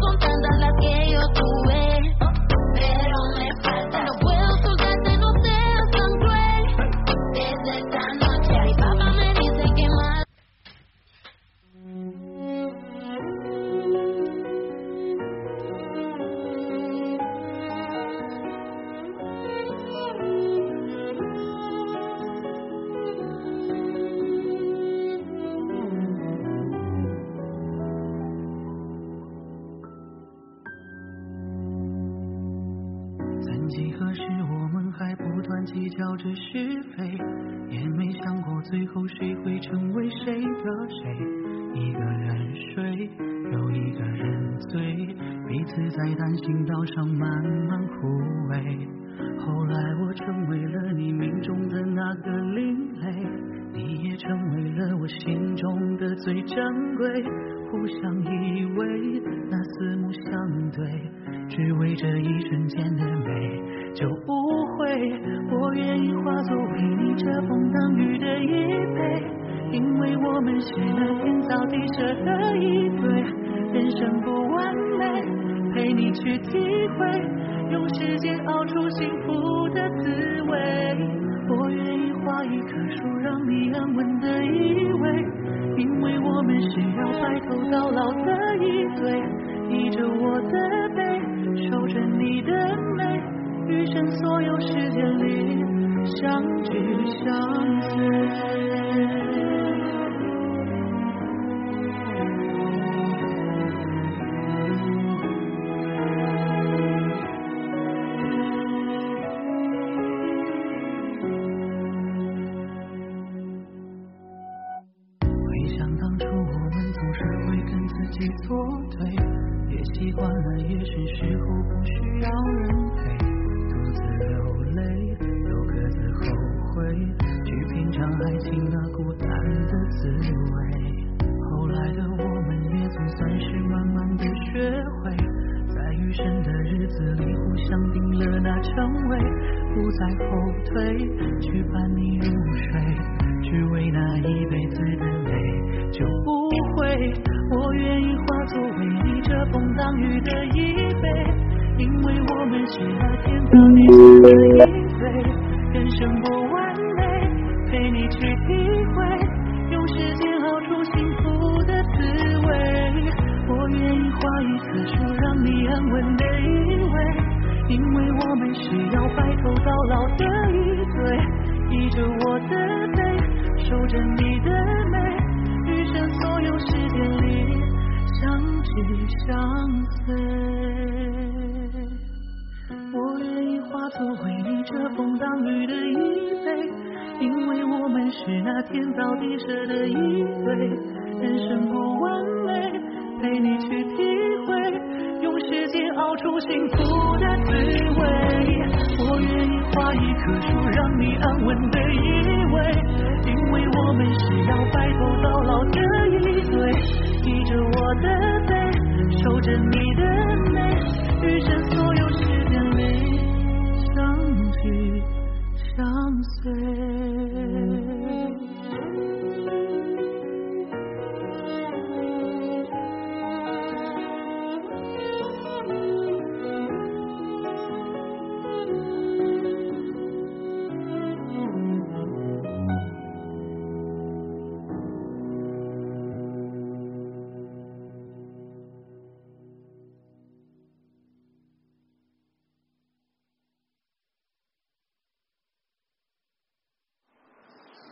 son tantas las que yo tuve.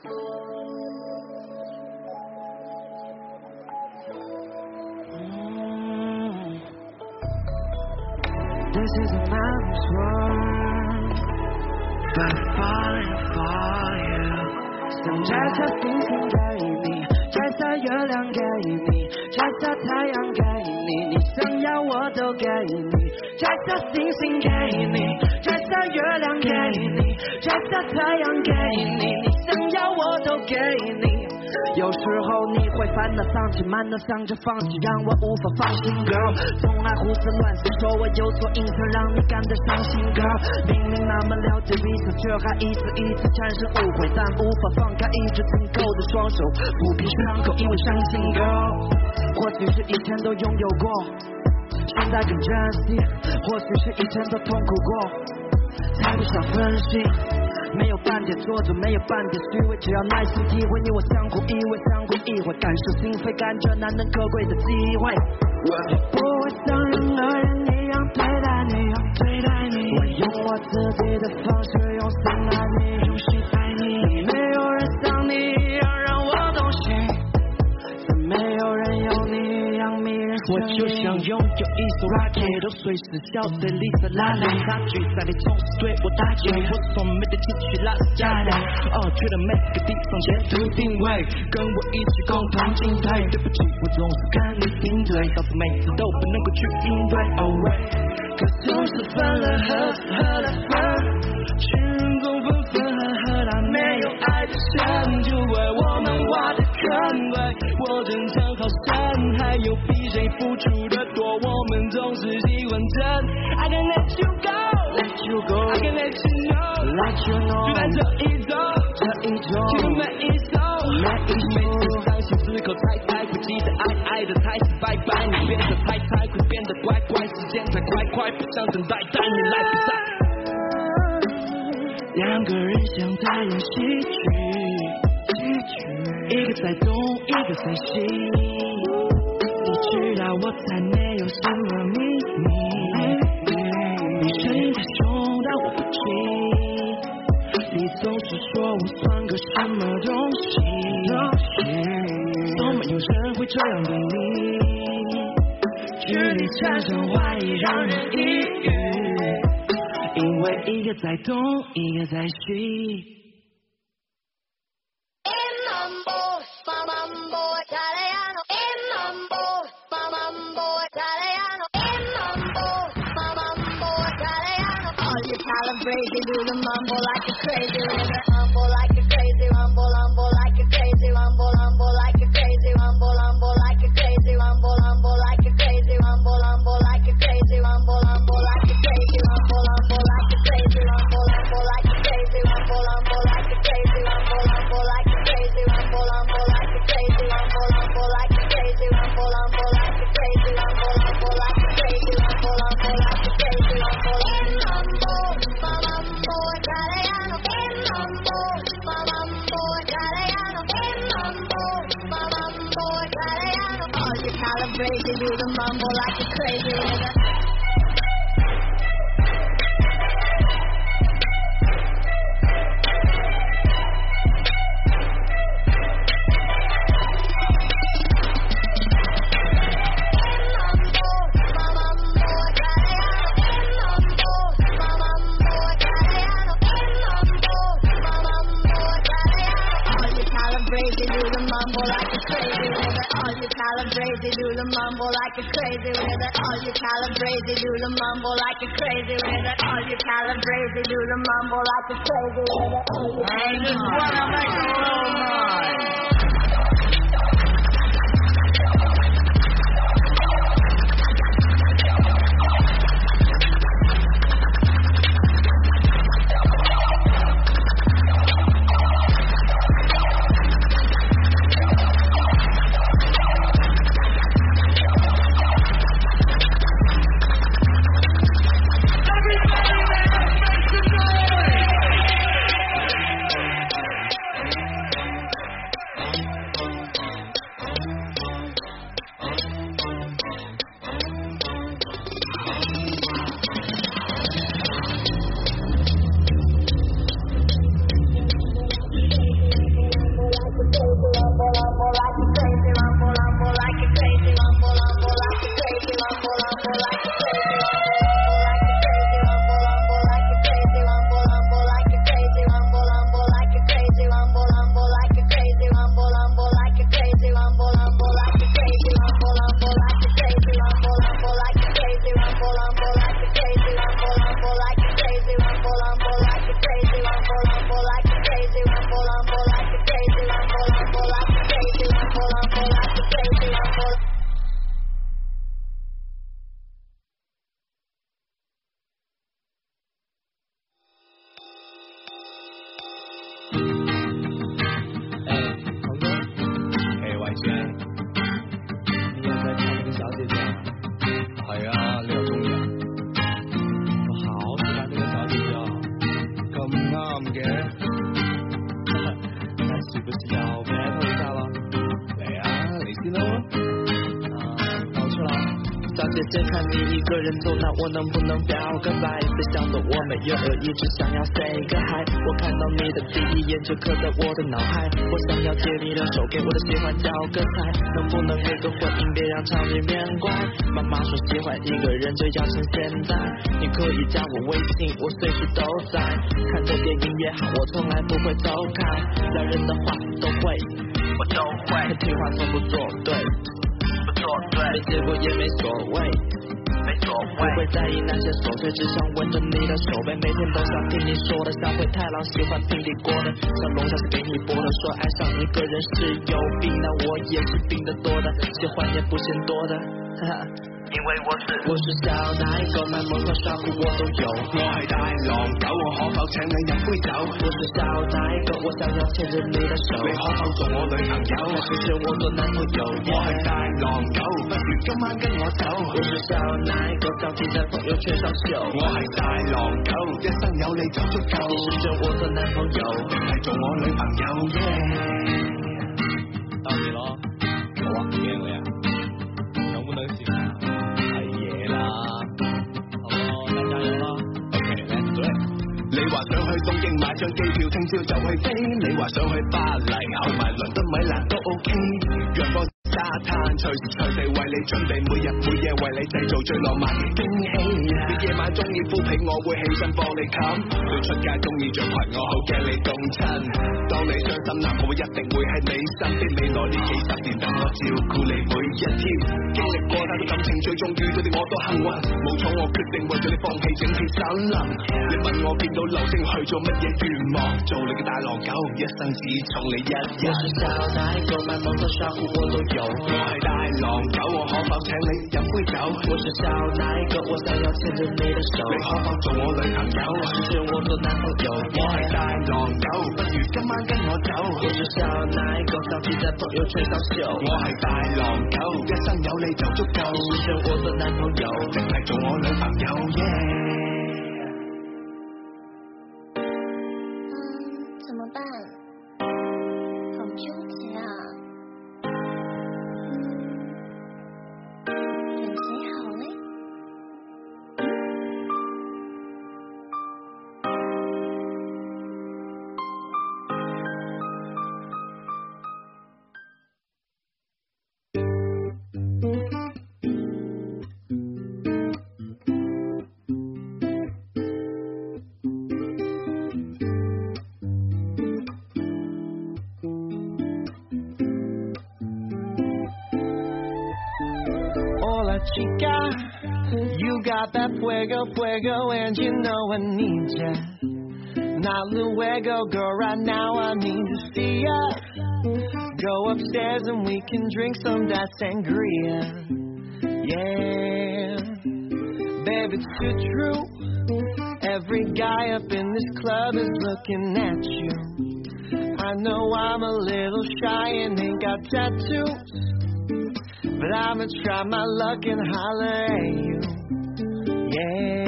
嗯，This is a worn By falling for you, 想摘星星给你，摘下月亮给你，摘下太阳给你，你想要我都给你。摘下星星给你，摘下月亮给你，摘下太阳给你，你想要我都给你。有时候你会烦恼、丧气、满脑想着放弃，让我无法放心。Girl，从来胡思乱想，说我有所隐藏，让你感到伤心。Girl，明明那么了解彼此，却还一次一次产生误会，但无法放开一直紧扣的双手，抚平伤口，因为伤心。Girl，或许是以前都拥有过。现在更珍惜，或许是以前都痛苦过，才不想分析。没有半点做作，没有半点虚伪，只要耐心体会，你我相互依偎，相互意会，感受心扉，感觉难能可贵的机会。我不会像任何人一样对待你，对待你。我用我自己的方式，用一艘 rocket，都随时消失里色拉累。差距在你总是对我打击，我从没得情绪拉丝加累。哦，去的每个地方截图定位，跟我一起共同进退。对不起，我总是看你顶嘴，导致每次都不能够去应对。Oh wait，可总是分了合，合了分，群人共愤愤恨恨，他没有爱的深，就为我就在这一周，这一周，其实每一首，每一首，每次伤心之后猜猜，不记得爱爱的太是拜拜，你变得太太会变得乖乖，时间太快快，不想等待，但你来不在。两个人像在演戏剧，戏剧，一个在东，一个在西。你知道我会这样对你。距离产生怀疑，让人抑郁，因为一个在东，一个在西。In mambo, ma mambo italiano. In mambo, ma mambo italiano. In mambo, ma mambo italiano. All you calibrate, do the mambo like a crazy nigga. The mambo like a crazy with it. All you calibrate, do the mambo like a crazy with it. All you calibrate, do the mambo like a crazy with it. All you I just wanna make a little noise. 上人走，那我能不能表个白？别想的我没有恶意，只想要 say 个 hi。我看到你的第一眼就刻在我的脑海，我想要借你的手给我的喜欢交个彩，能不能给个回应？别让场面变怪。妈妈说喜欢一个人就要趁现在，你可以加我微信，我随时都在。看着电影也好，我从来不会走开，两人的话都会，我都会，听话从不作对，不作对，没结果也没所谓。没所谓，不会在意那些琐碎，只想闻着你的手背，每天都想听你说的，像灰太狼喜欢平底锅的，像龙虾是给你剥的，说爱上一个人是有病，那我也是病得多的，喜欢也不嫌多的，哈哈。因为我是？我是小奶狗，卖萌和耍酷我都有。我係大狼狗，我可否請你飲杯酒？我是小奶狗，我想要牽着你的手。你可否做我女朋友？我是選我做男朋友？我係大狼狗，不如今晚跟我走。我是小奶狗，照片在朋友圈上秀。我係大狼狗，一生有你就足夠。你是選我做男朋友，係做我女朋友耶！到你咯，我忘记了呀，话想去东京买张机票，听朝就去飞。你话想去巴黎，后埋伦敦米兰都 OK。沙灘，隨時隨地為你準備，每日每夜為你製造最浪漫嘅驚喜。你夜晚中意敷被，我會起身幫你冚。你出街中意着裙，我好驚你。凍親。當你。傷心難過，我一定會喺你。身邊。未來呢幾十年，等我照顧你每一天。經歷過太多感情，最終遇到你。我都幸運。冇錯，我決定為咗你。放棄整片森林。你。問我見到流星去做乜嘢願望？做你嘅大狼狗，一生只寵你。一人。我係大狼狗，我可否請你飲杯酒？我是小奶狗，我想要牽着你的手。你可否做我女朋友？還是我做男朋友？我係大狼狗，不如今晚跟我走。我是小奶狗，照片在朋友圈上秀。我係大狼狗，一生有你就足夠。你是我做男朋友，定係做我女朋友？Girl, right now I need to see ya. Go upstairs and we can drink some that sangria. Yeah, baby, it's too true. Every guy up in this club is looking at you. I know I'm a little shy and ain't got tattoos. But I'ma try my luck and holler at you. Yeah,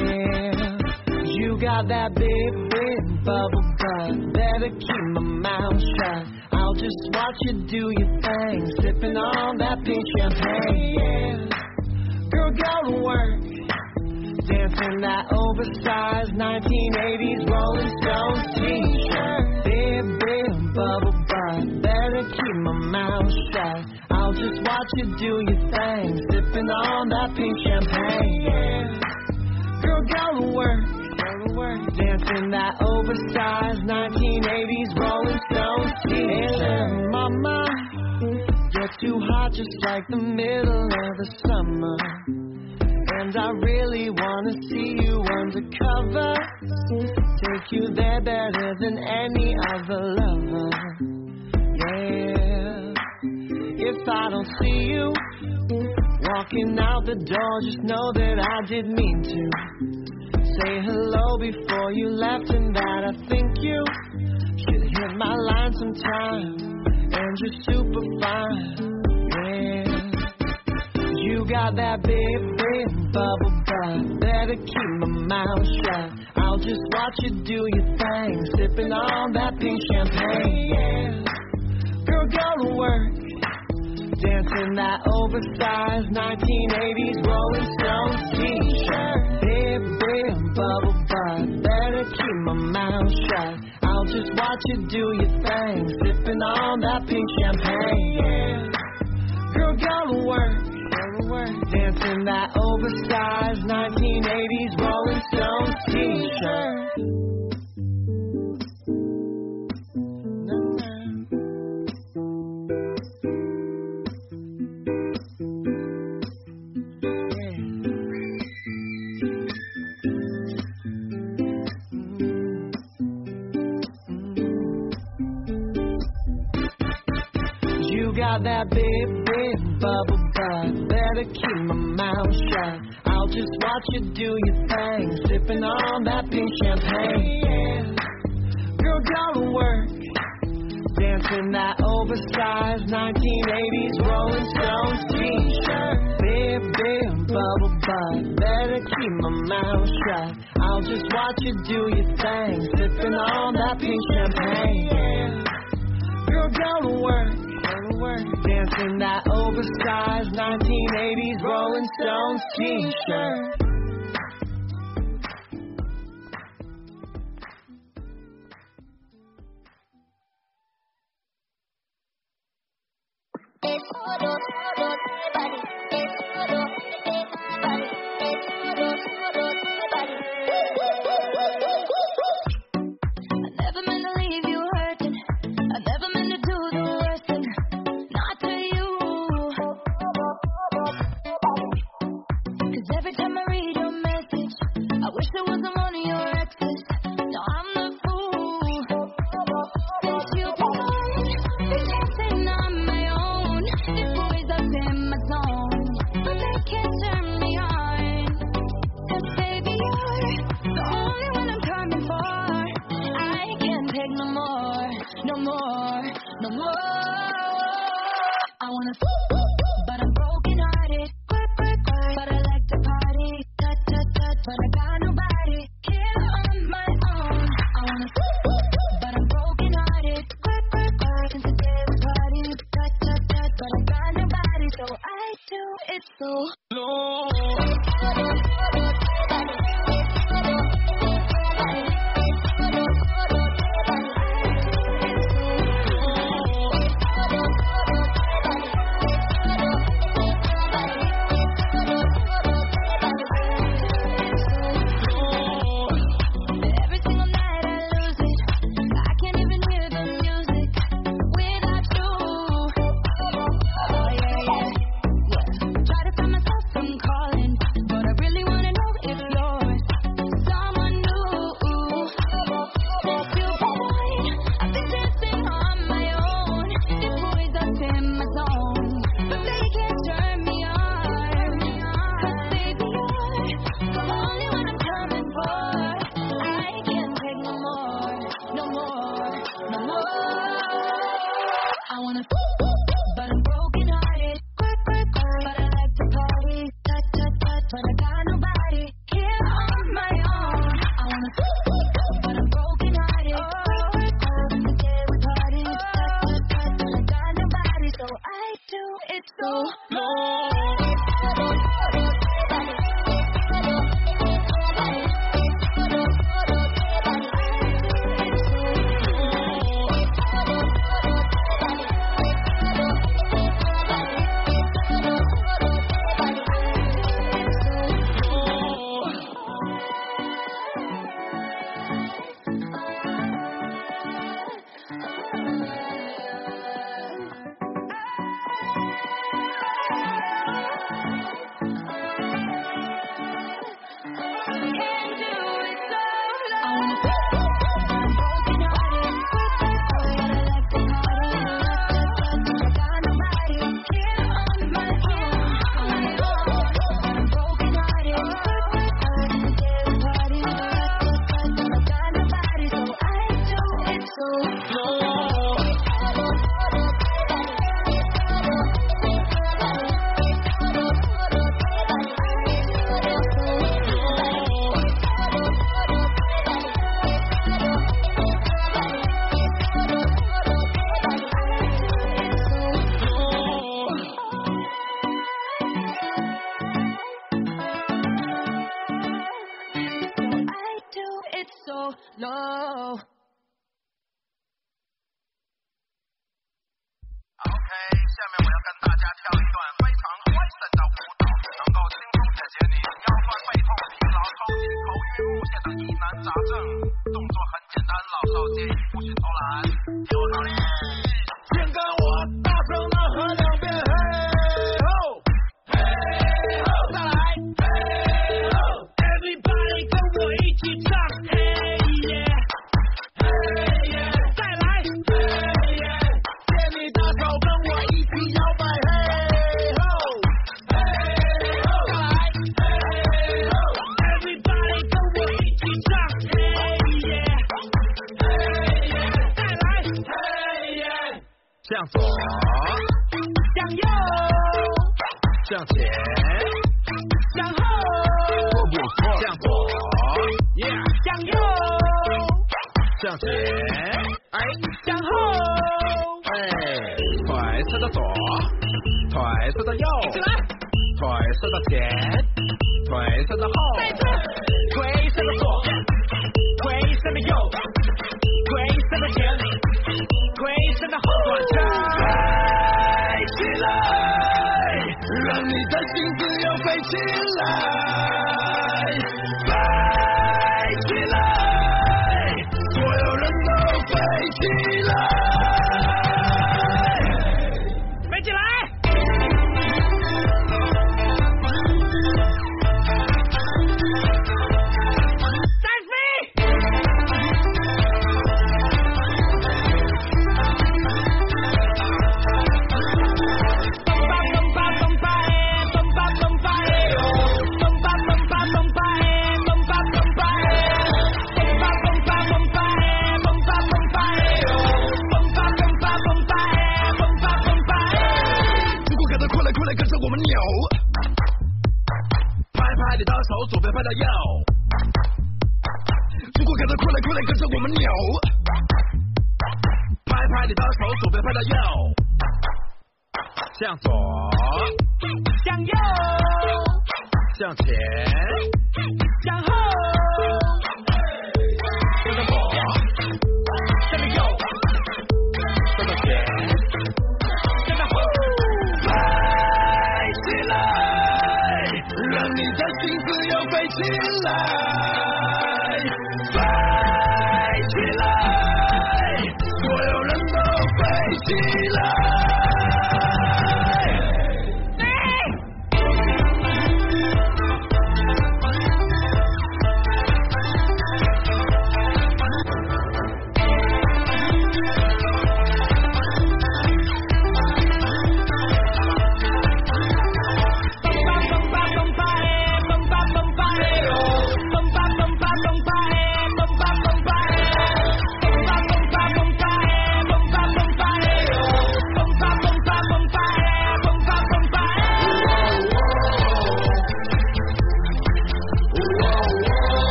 you got that big, big bubble butt. Better keep my mouth shut. I'll just watch you do your thing, sipping on that pink champagne. Yeah, girl, go to work. Dancing that oversized 1980s Rolling Stones t-shirt. Big, big bubble butt. Better keep my mouth shut. I'll just watch you do your thing, sipping on that pink champagne. Yeah. Girl, go to work. Dancing that oversized 1980s Rolling Stones. Hey, mama, you're too hot, just like the middle of the summer. And I really wanna see you undercover. Take you there better than any other lover. Yeah. If I don't see you walking out the door, just know that I did mean to. Say hello before you left, and that I think you should hit my line sometime. And you're super fine. Yeah. You got that big, big bubble butt. Better keep my mouth shut. I'll just watch you do your thing, sipping on that pink champagne. Yeah. Girl, go to work. Dancing that oversized 1980s Rolling Stones t-shirt. Big, big bubble butt. Better keep my mouth shut. I'll just watch you do your thing. Sipping on that pink champagne. Yeah. Girl, go to work. Go to work. Dancing that oversized 1980s Rolling Stones t-shirt. Got that big, big bubble butt. Better keep my mouth shut. I'll just watch you do your thing, sipping on that pink champagne. Yeah. Girl, go to work. Dancing that oversized 1980s Rolling Stones t-shirt. Big, big bubble butt. Better keep my mouth shut. I'll just watch you do your thing, sipping on that pink champagne. Yeah. Girl, go to work work. Dancing that oversized 1980s Rolling Stones t-shirt. It's all, all, everybody.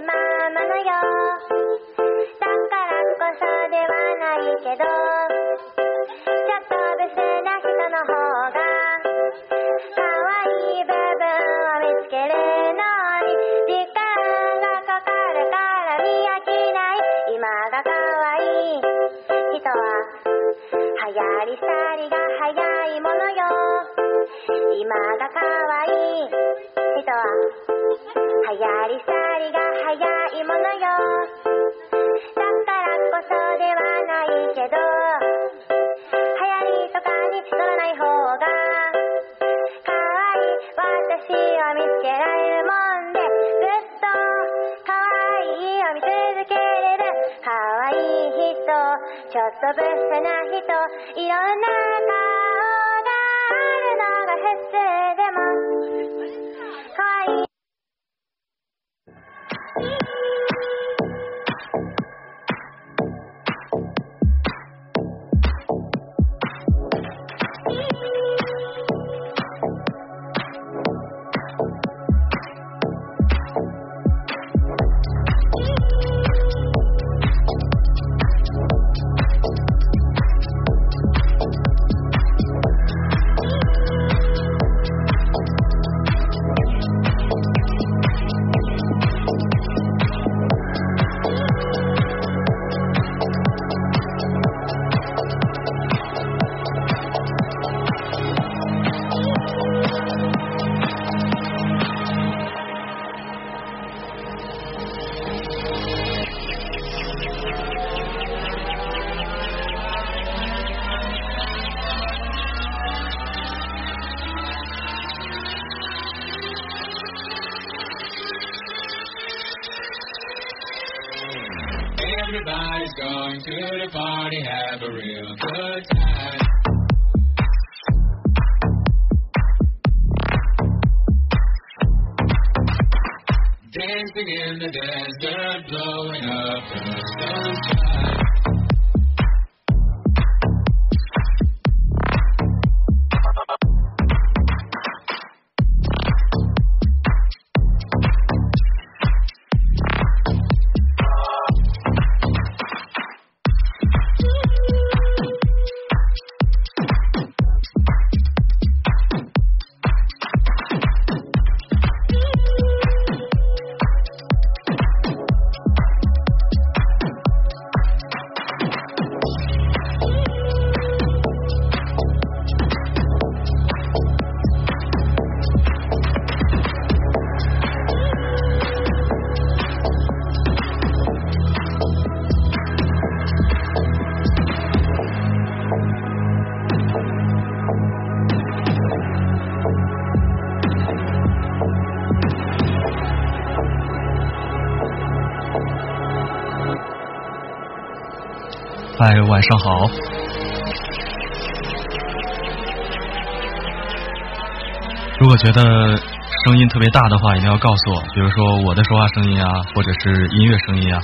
のよ。だからこそではないけど。ぶせな人いろんな顔晚上好。如果觉得声音特别大的话，一定要告诉我，比如说我的说话声音啊，或者是音乐声音啊。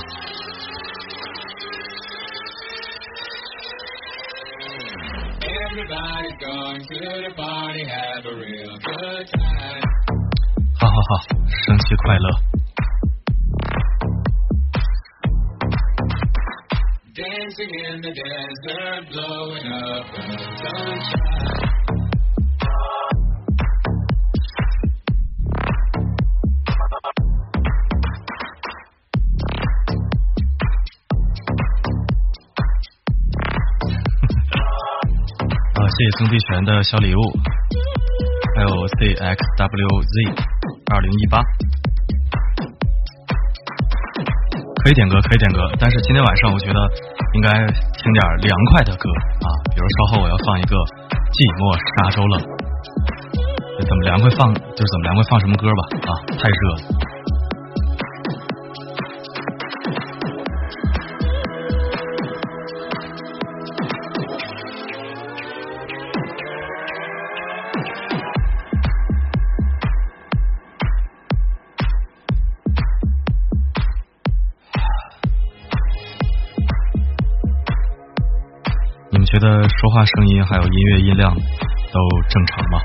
的小礼物，还有 CXWZ 二零一八，可以点歌，可以点歌，但是今天晚上我觉得应该听点凉快的歌啊，比如稍后我要放一个《寂寞沙洲冷》，怎么凉快放就怎么凉快放什么歌吧啊，太热了。话声音还有音乐音量都正常吗？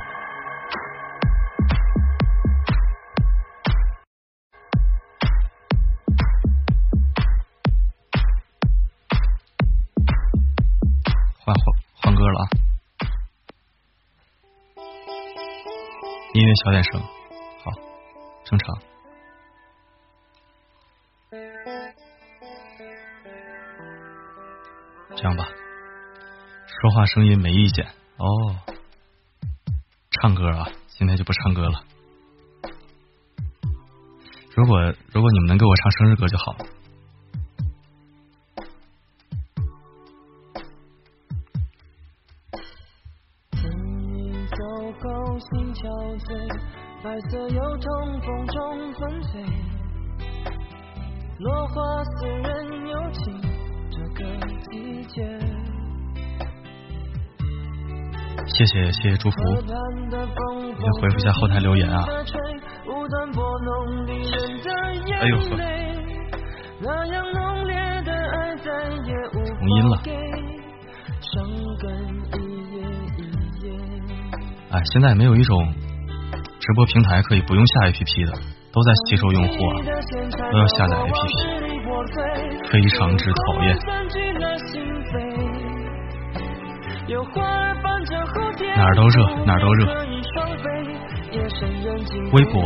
换换换歌了啊！音乐小点声，好，正常。说话声音没意见哦。唱歌啊，今天就不唱歌了。如果如果你们能给我唱生日歌就好。谢谢谢谢祝福，先回复一下后台留言啊。哎呦呵，重音了。哎，现在没有一种直播平台可以不用下 APP 的，都在吸收用户啊，都要下载 APP，非常之讨厌。哪儿都热，哪儿都热。微博。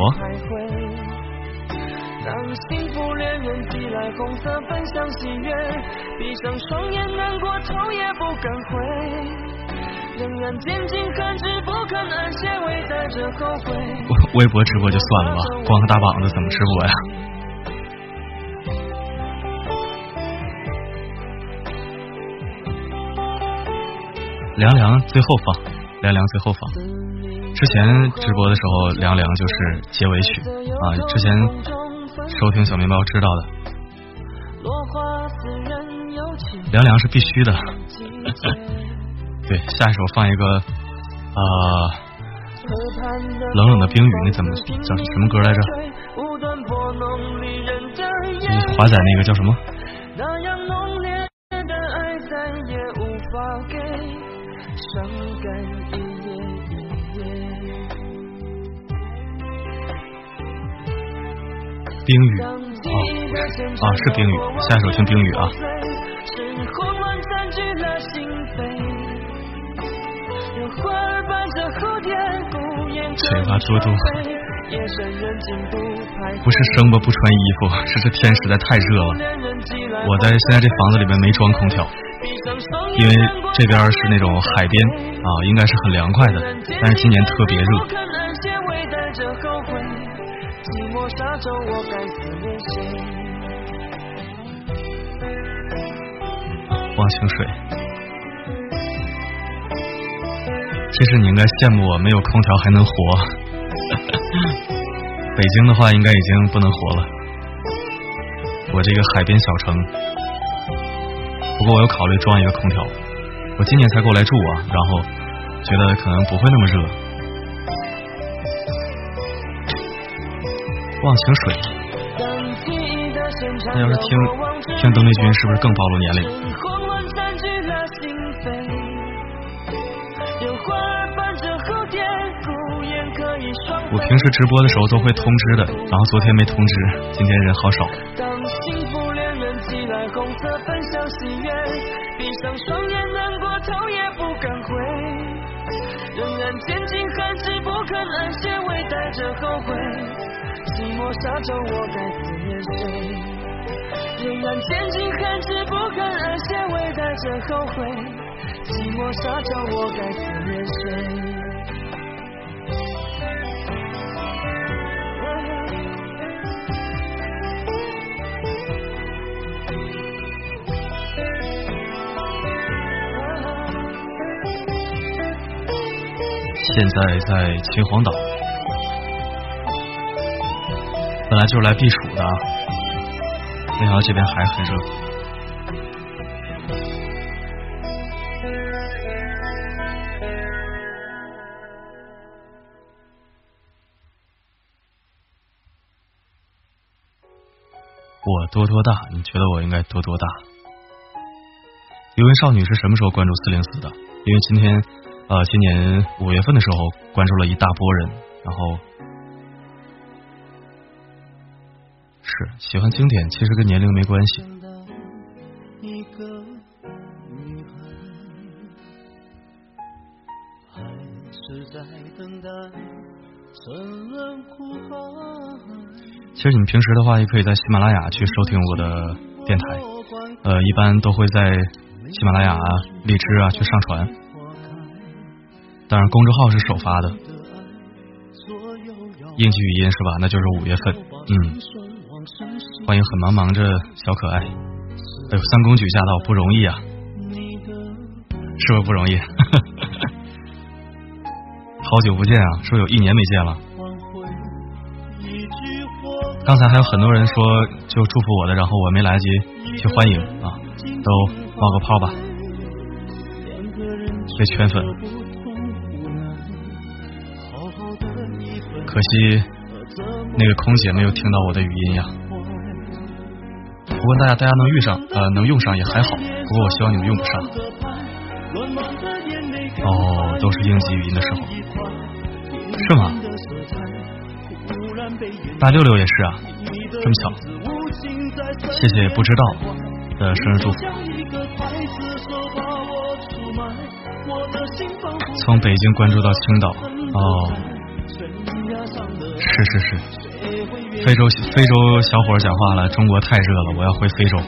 微博直播就算了吧，光个大膀子怎么直播呀？凉凉最后放，凉凉最后放。之前直播的时候，凉凉就是结尾曲啊。之前收听小面包知道的，凉凉是必须的。对，下一首放一个啊，冷冷的冰雨，那怎么叫什么歌来着？华仔那个叫什么？啊是冰雨，下一首听冰雨啊。嘴巴多嘟，不是生吧不穿衣服，是这天实在太热了。我在现在这房子里面没装空调，因为这边是那种海边啊，应该是很凉快的，但是今年特别热。忘情水，其实你应该羡慕我没有空调还能活。北京的话，应该已经不能活了。我这个海边小城，不过我有考虑装一个空调。我今年才过来住啊，然后觉得可能不会那么热。忘情水，那要是听听邓丽君，是不是更暴露年龄？我平时直播的时候都会通知的，然后昨天没通知，今天人好少。寂寞沙洲，我该思念谁？仍然坚尽寒枝，不肯安歇，微带着后悔。寂寞沙洲，我该现在在秦皇岛。本来就是来避暑的，没想到这边还很热。我多多大？你觉得我应该多多大？有位少女是什么时候关注四零四的？因为今天呃，今年五月份的时候关注了一大波人，然后。是喜欢经典，其实跟年龄没关系。其实你们平时的话，也可以在喜马拉雅去收听我的电台，呃，一般都会在喜马拉雅、荔枝啊去上传。当然，公众号是首发的，应急语音是吧？那就是五月份，嗯。欢迎很忙忙着小可爱，哎呦，三公举驾到不容易啊，是不是不容易？好久不见啊，是不是有一年没见了？刚才还有很多人说就祝福我的，然后我没来得及去欢迎啊，都冒个泡吧，被圈粉可惜那个空姐没有听到我的语音呀。不过大家大家能遇上呃能用上也还好，不过我希望你们用不上。哦，都是应急语音的时候，是吗？大六六也是啊，这么巧，谢谢不知道的生日祝福。从北京关注到青岛，哦，是是是，非洲非洲小伙讲话了，中国太热了，我要回非洲。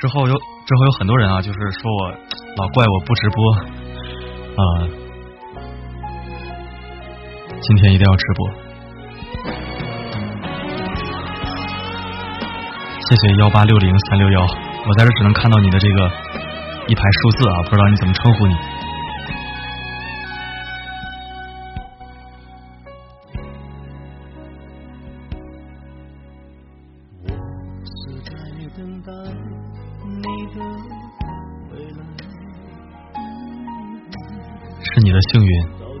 之后有之后有很多人啊，就是说我老怪我不直播啊、今天一定要直播。谢谢幺八六零三六幺，我在这只能看到你的这个一排数字啊，不知道你怎么称呼你。是你的幸运，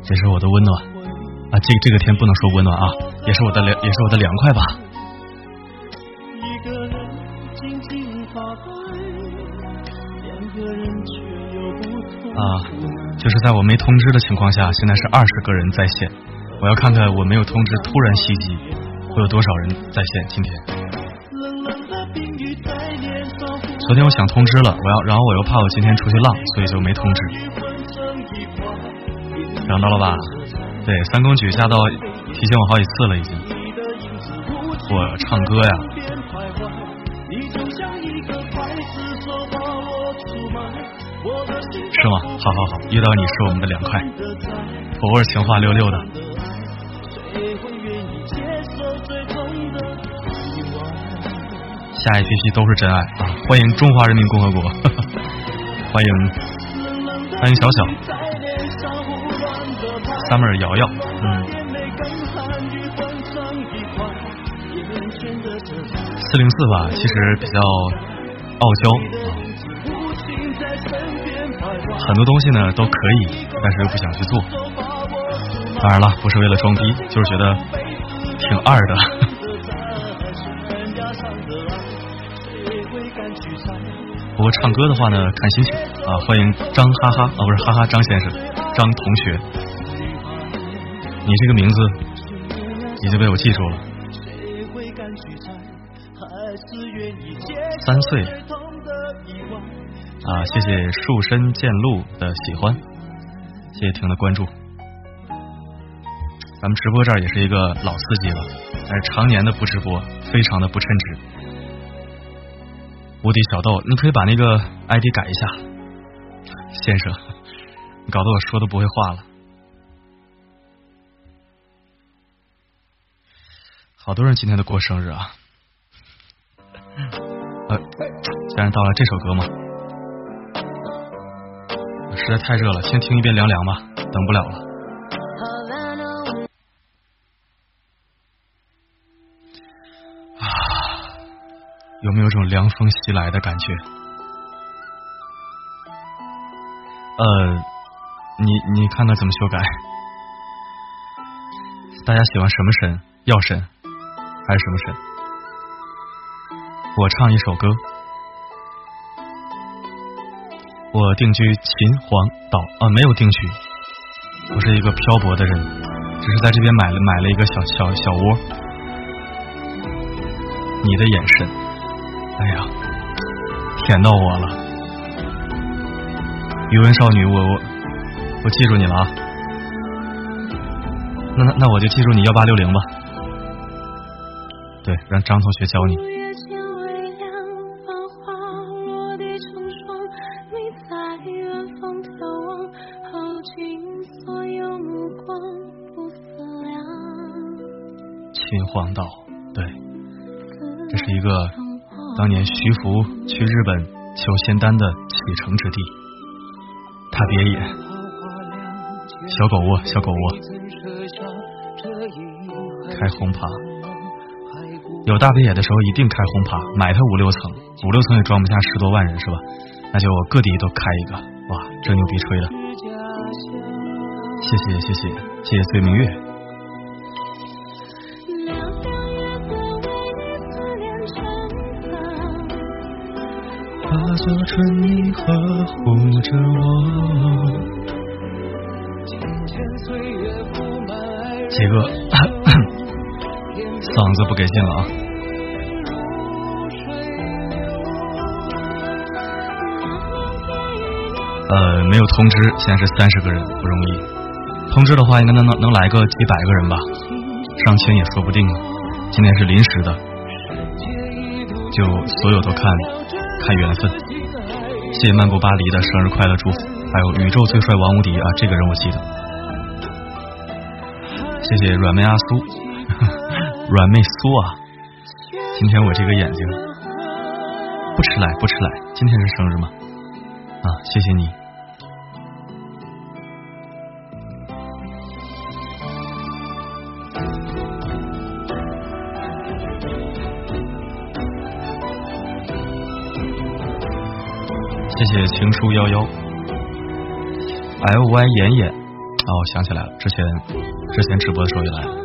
也是我的温暖啊！这这个天不能说温暖啊，也是我的凉，也是我的凉快吧。啊，就是在我没通知的情况下，现在是二十个人在线，我要看看我没有通知突然袭击会有多少人在线。今天，昨天我想通知了，我要，然后我又怕我今天出去浪，所以就没通知。想到了吧？对，三公举下到提醒我好几次了，已经。我唱歌呀。是吗？好好好，遇到你是我们的凉快，偶尔情话溜溜的。下一学期都是真爱啊！欢迎中华人民共和国，欢迎欢迎小小，summer 瑶瑶，嗯，四零四吧，其实比较傲娇。很多东西呢都可以，但是又不想去做。当然了，不是为了装逼，就是觉得挺二的。不过唱歌的话呢，看心情啊。欢迎张哈哈啊，不是哈哈张先生，张同学，你这个名字已经被我记住了。三岁。啊，谢谢树深见鹿的喜欢，谢谢婷的关注。咱们直播这儿也是一个老司机了，但是常年的不直播，非常的不称职。无敌小豆，你可以把那个 ID 改一下，先生，你搞得我说都不会话了。好多人今天都过生日啊，呃，既然到了这首歌嘛。实在太热了，先听一遍凉凉吧，等不了了。啊，有没有种凉风袭来的感觉？呃，你你看看怎么修改？大家喜欢什么神？药神还是什么神？我唱一首歌。我定居秦皇岛啊，没有定居，我是一个漂泊的人，只是在这边买了买了一个小小小窝。你的眼神，哎呀，甜到我了，语文少女，我我我记住你了啊，那那那我就记住你幺八六零吧，对，让张同学教你。秦皇岛，对，这是一个当年徐福去日本求仙丹的启程之地。他别野，小狗窝，小狗窝，开轰趴。有大别野的时候一定开轰趴，买它五六层，五六层也装不下十多万人是吧？那就各地都开一个，哇，这牛逼吹的！谢谢谢谢谢谢岁明月。化作春泥呵护着我。杰哥，嗓子不给劲了啊！呃，没有通知，现在是三十个人，不容易。通知的话，应该能能能来个几百个人吧，上千也说不定。今天是临时的，就所有都看看缘分。谢谢漫步巴黎的生日快乐祝福，还有宇宙最帅王无敌啊，这个人我记得。谢谢软妹阿苏，软妹苏啊，今天我这个眼睛不吃奶不吃奶，今天是生日吗？啊，谢谢你。情书幺幺，L Y 妍妍，哦，想起来了，之前之前直播的时候也来。了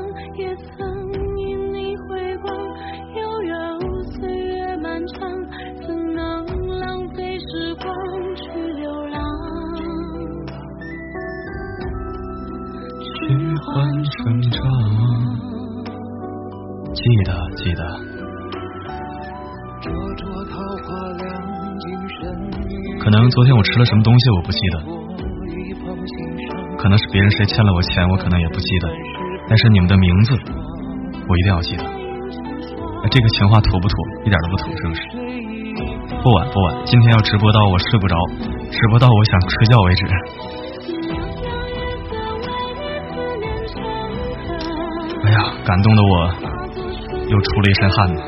昨天我吃了什么东西，我不记得。可能是别人谁欠了我钱，我可能也不记得。但是你们的名字，我一定要记得。这个情话土不土？一点都不土，是不是？不晚不晚，今天要直播到我睡不着，直播到我想睡觉为止。哎呀，感动的我又出了一身汗呢。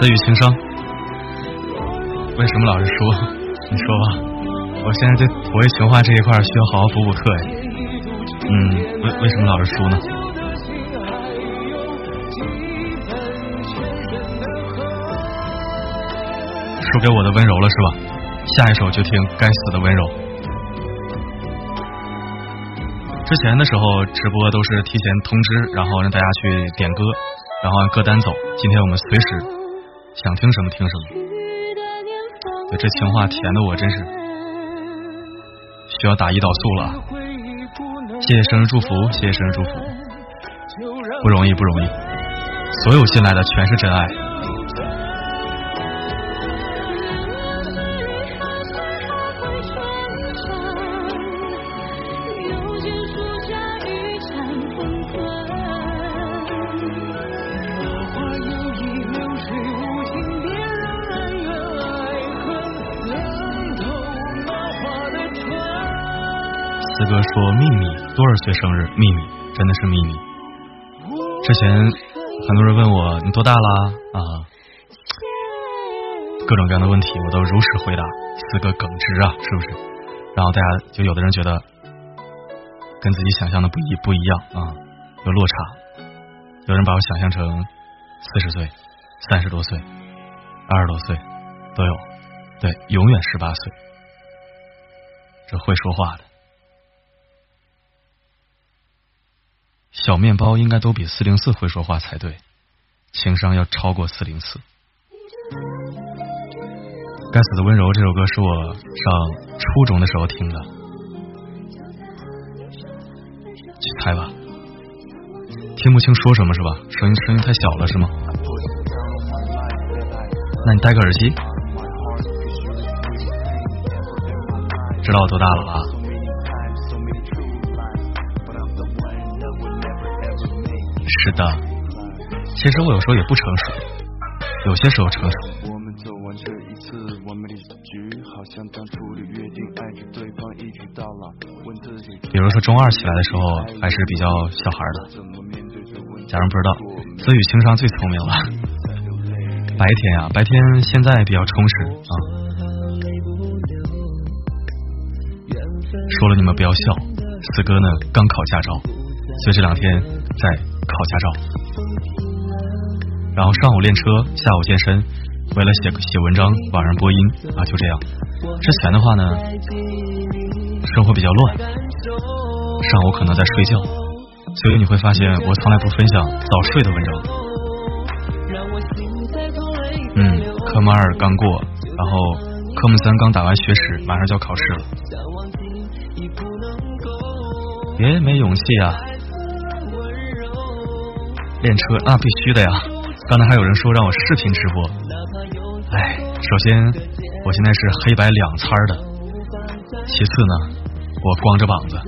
私语情商，为什么老是输？你说吧，我现在对土味情话这一块需要好好补补课呀。嗯，为为什么老是输呢？输给我的温柔了是吧？下一首就听该死的温柔。之前的时候直播都是提前通知，然后让大家去点歌，然后按歌单走。今天我们随时。想听什么听什么，这情话甜的我真是需要打胰岛素了。谢谢生日祝福，谢谢生日祝福，不容易不容易，所有进来的全是真爱。说秘密多少岁生日？秘密真的是秘密。之前很多人问我你多大啦？啊，各种各样的问题我都如实回答，四个耿直啊，是不是？然后大家就有的人觉得跟自己想象的不一不一样啊，有落差。有人把我想象成四十岁、三十多岁、二十多岁都有，对，永远十八岁，这会说话的。小面包应该都比四零四会说话才对，情商要超过四零四。该死的温柔这首歌是我上初中的时候听的，去猜吧，听不清说什么是吧？声音声音太小了是吗？那你戴个耳机，知道我多大了吧？是的，其实我有时候也不成熟，有些时候成熟。我们走完这一次完美的局，好像当初的约定，爱着对方一比如说中二起来的时候还是比较小孩的。假如不知道，子宇情商最聪明了。白天呀，白天现在比较充实啊。说了你们不要笑，四哥呢刚考驾照，所以这两天在考驾照。然后上午练车，下午健身，为了写写文章，晚上播音啊，就这样。之前的话呢，生活比较乱，上午可能在睡觉，所以你会发现我从来不分享早睡的文章。嗯，科目二刚过，然后科目三刚打完学时，马上就要考试了。别没勇气啊！练车那必须的呀！刚才还有人说让我视频直播，哎，首先我现在是黑白两掺的，其次呢，我光着膀子。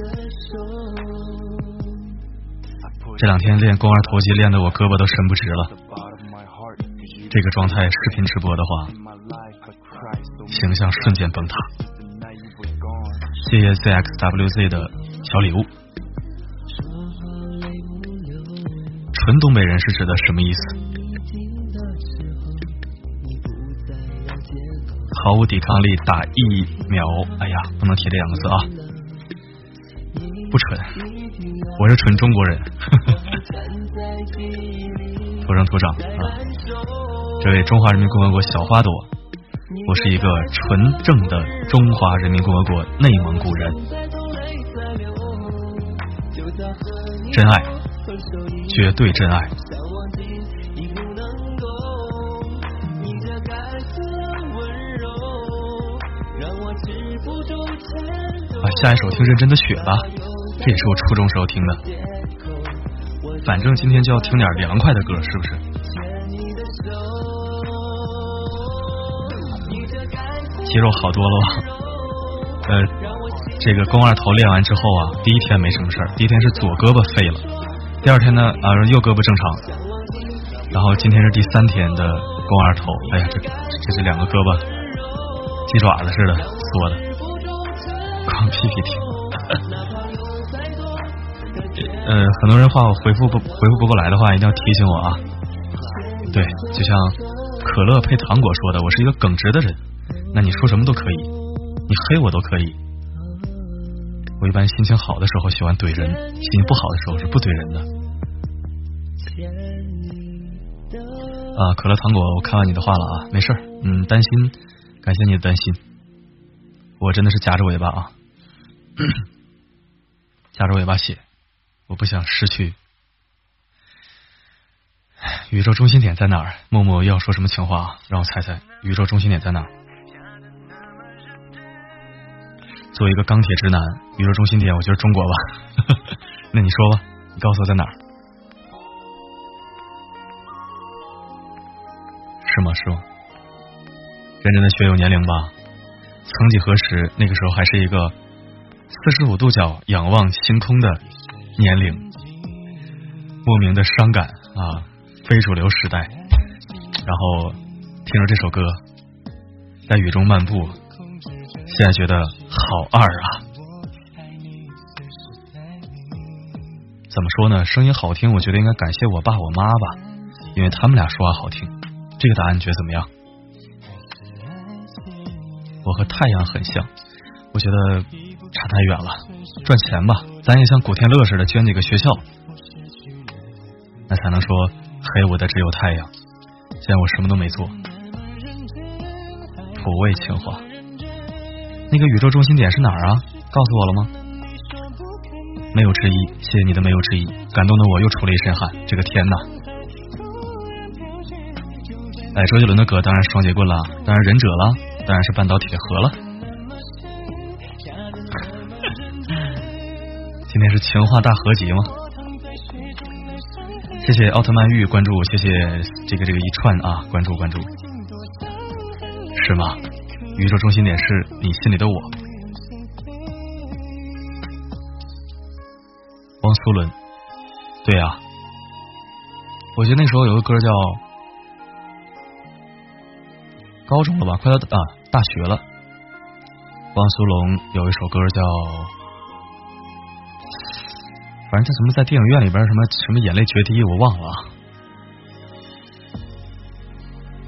这两天练肱二头肌练得我胳膊都伸不直了，这个状态视频直播的话，形象瞬间崩塌。谢谢 ZXWZ 的小礼物。纯东北人是指的什么意思？毫无抵抗力打疫苗，哎呀，不能提这两个字啊！不纯，我是纯中国人，土生土长啊！这位中华人民共和国小花朵，我是一个纯正的中华人民共和国内蒙古人，真爱。绝对真爱。啊，下一首听认真的雪吧，这也是我初中时候听的。反正今天就要听点凉快的歌，是不是？肌肉好多了吧？呃，这个肱二头练完之后啊，第一天没什么事儿，第一天是左胳膊废了。第二天呢，啊，右胳膊正常，然后今天是第三天的肱二头，哎呀，这这是两个胳膊鸡爪子似的缩的，光屁屁听。呃，很多人话我回复不回复不过来的话，一定要提醒我啊。对，就像可乐配糖果说的，我是一个耿直的人，那你说什么都可以，你黑我都可以。我一般心情好的时候喜欢怼人，心情不好的时候是不怼人的。啊，可乐糖果，我看完你的话了啊，没事嗯，担心，感谢你的担心，我真的是夹着尾巴啊，夹着尾巴写，我不想失去。宇宙中心点在哪儿？默默要说什么情话？让我猜猜，宇宙中心点在哪儿？作为一个钢铁直男，宇宙中心点，我觉得中国吧。那你说吧，你告诉我在哪儿？是吗？是吗？认真的学有年龄吧？曾几何时，那个时候还是一个四十五度角仰望星空的年龄，莫名的伤感啊！非主流时代，然后听着这首歌，在雨中漫步。现在觉得好二啊！怎么说呢？声音好听，我觉得应该感谢我爸我妈吧，因为他们俩说话好听。这个答案你觉得怎么样？我和太阳很像，我觉得差太远了。赚钱吧，咱也像古天乐似的捐几个学校，那才能说黑我的只有太阳。现在我什么都没做，土味情话。那个宇宙中心点是哪儿啊？告诉我了吗？没有之一，谢谢你的没有之一，感动的我又出了一身汗。这个天呐！哎，周杰伦的歌当然是双截棍了，当然忍者了，当然是半岛铁盒了。今天是情话大合集吗？谢谢奥特曼玉关注，谢谢这个这个一串啊关注关注，是吗？宇宙中心点是你心里的我，汪苏泷，对呀，我记得那时候有个歌叫高中了吧，快到啊大学了，汪苏泷有一首歌叫，反正叫什么，在电影院里边什么什么眼泪决堤，我忘了啊。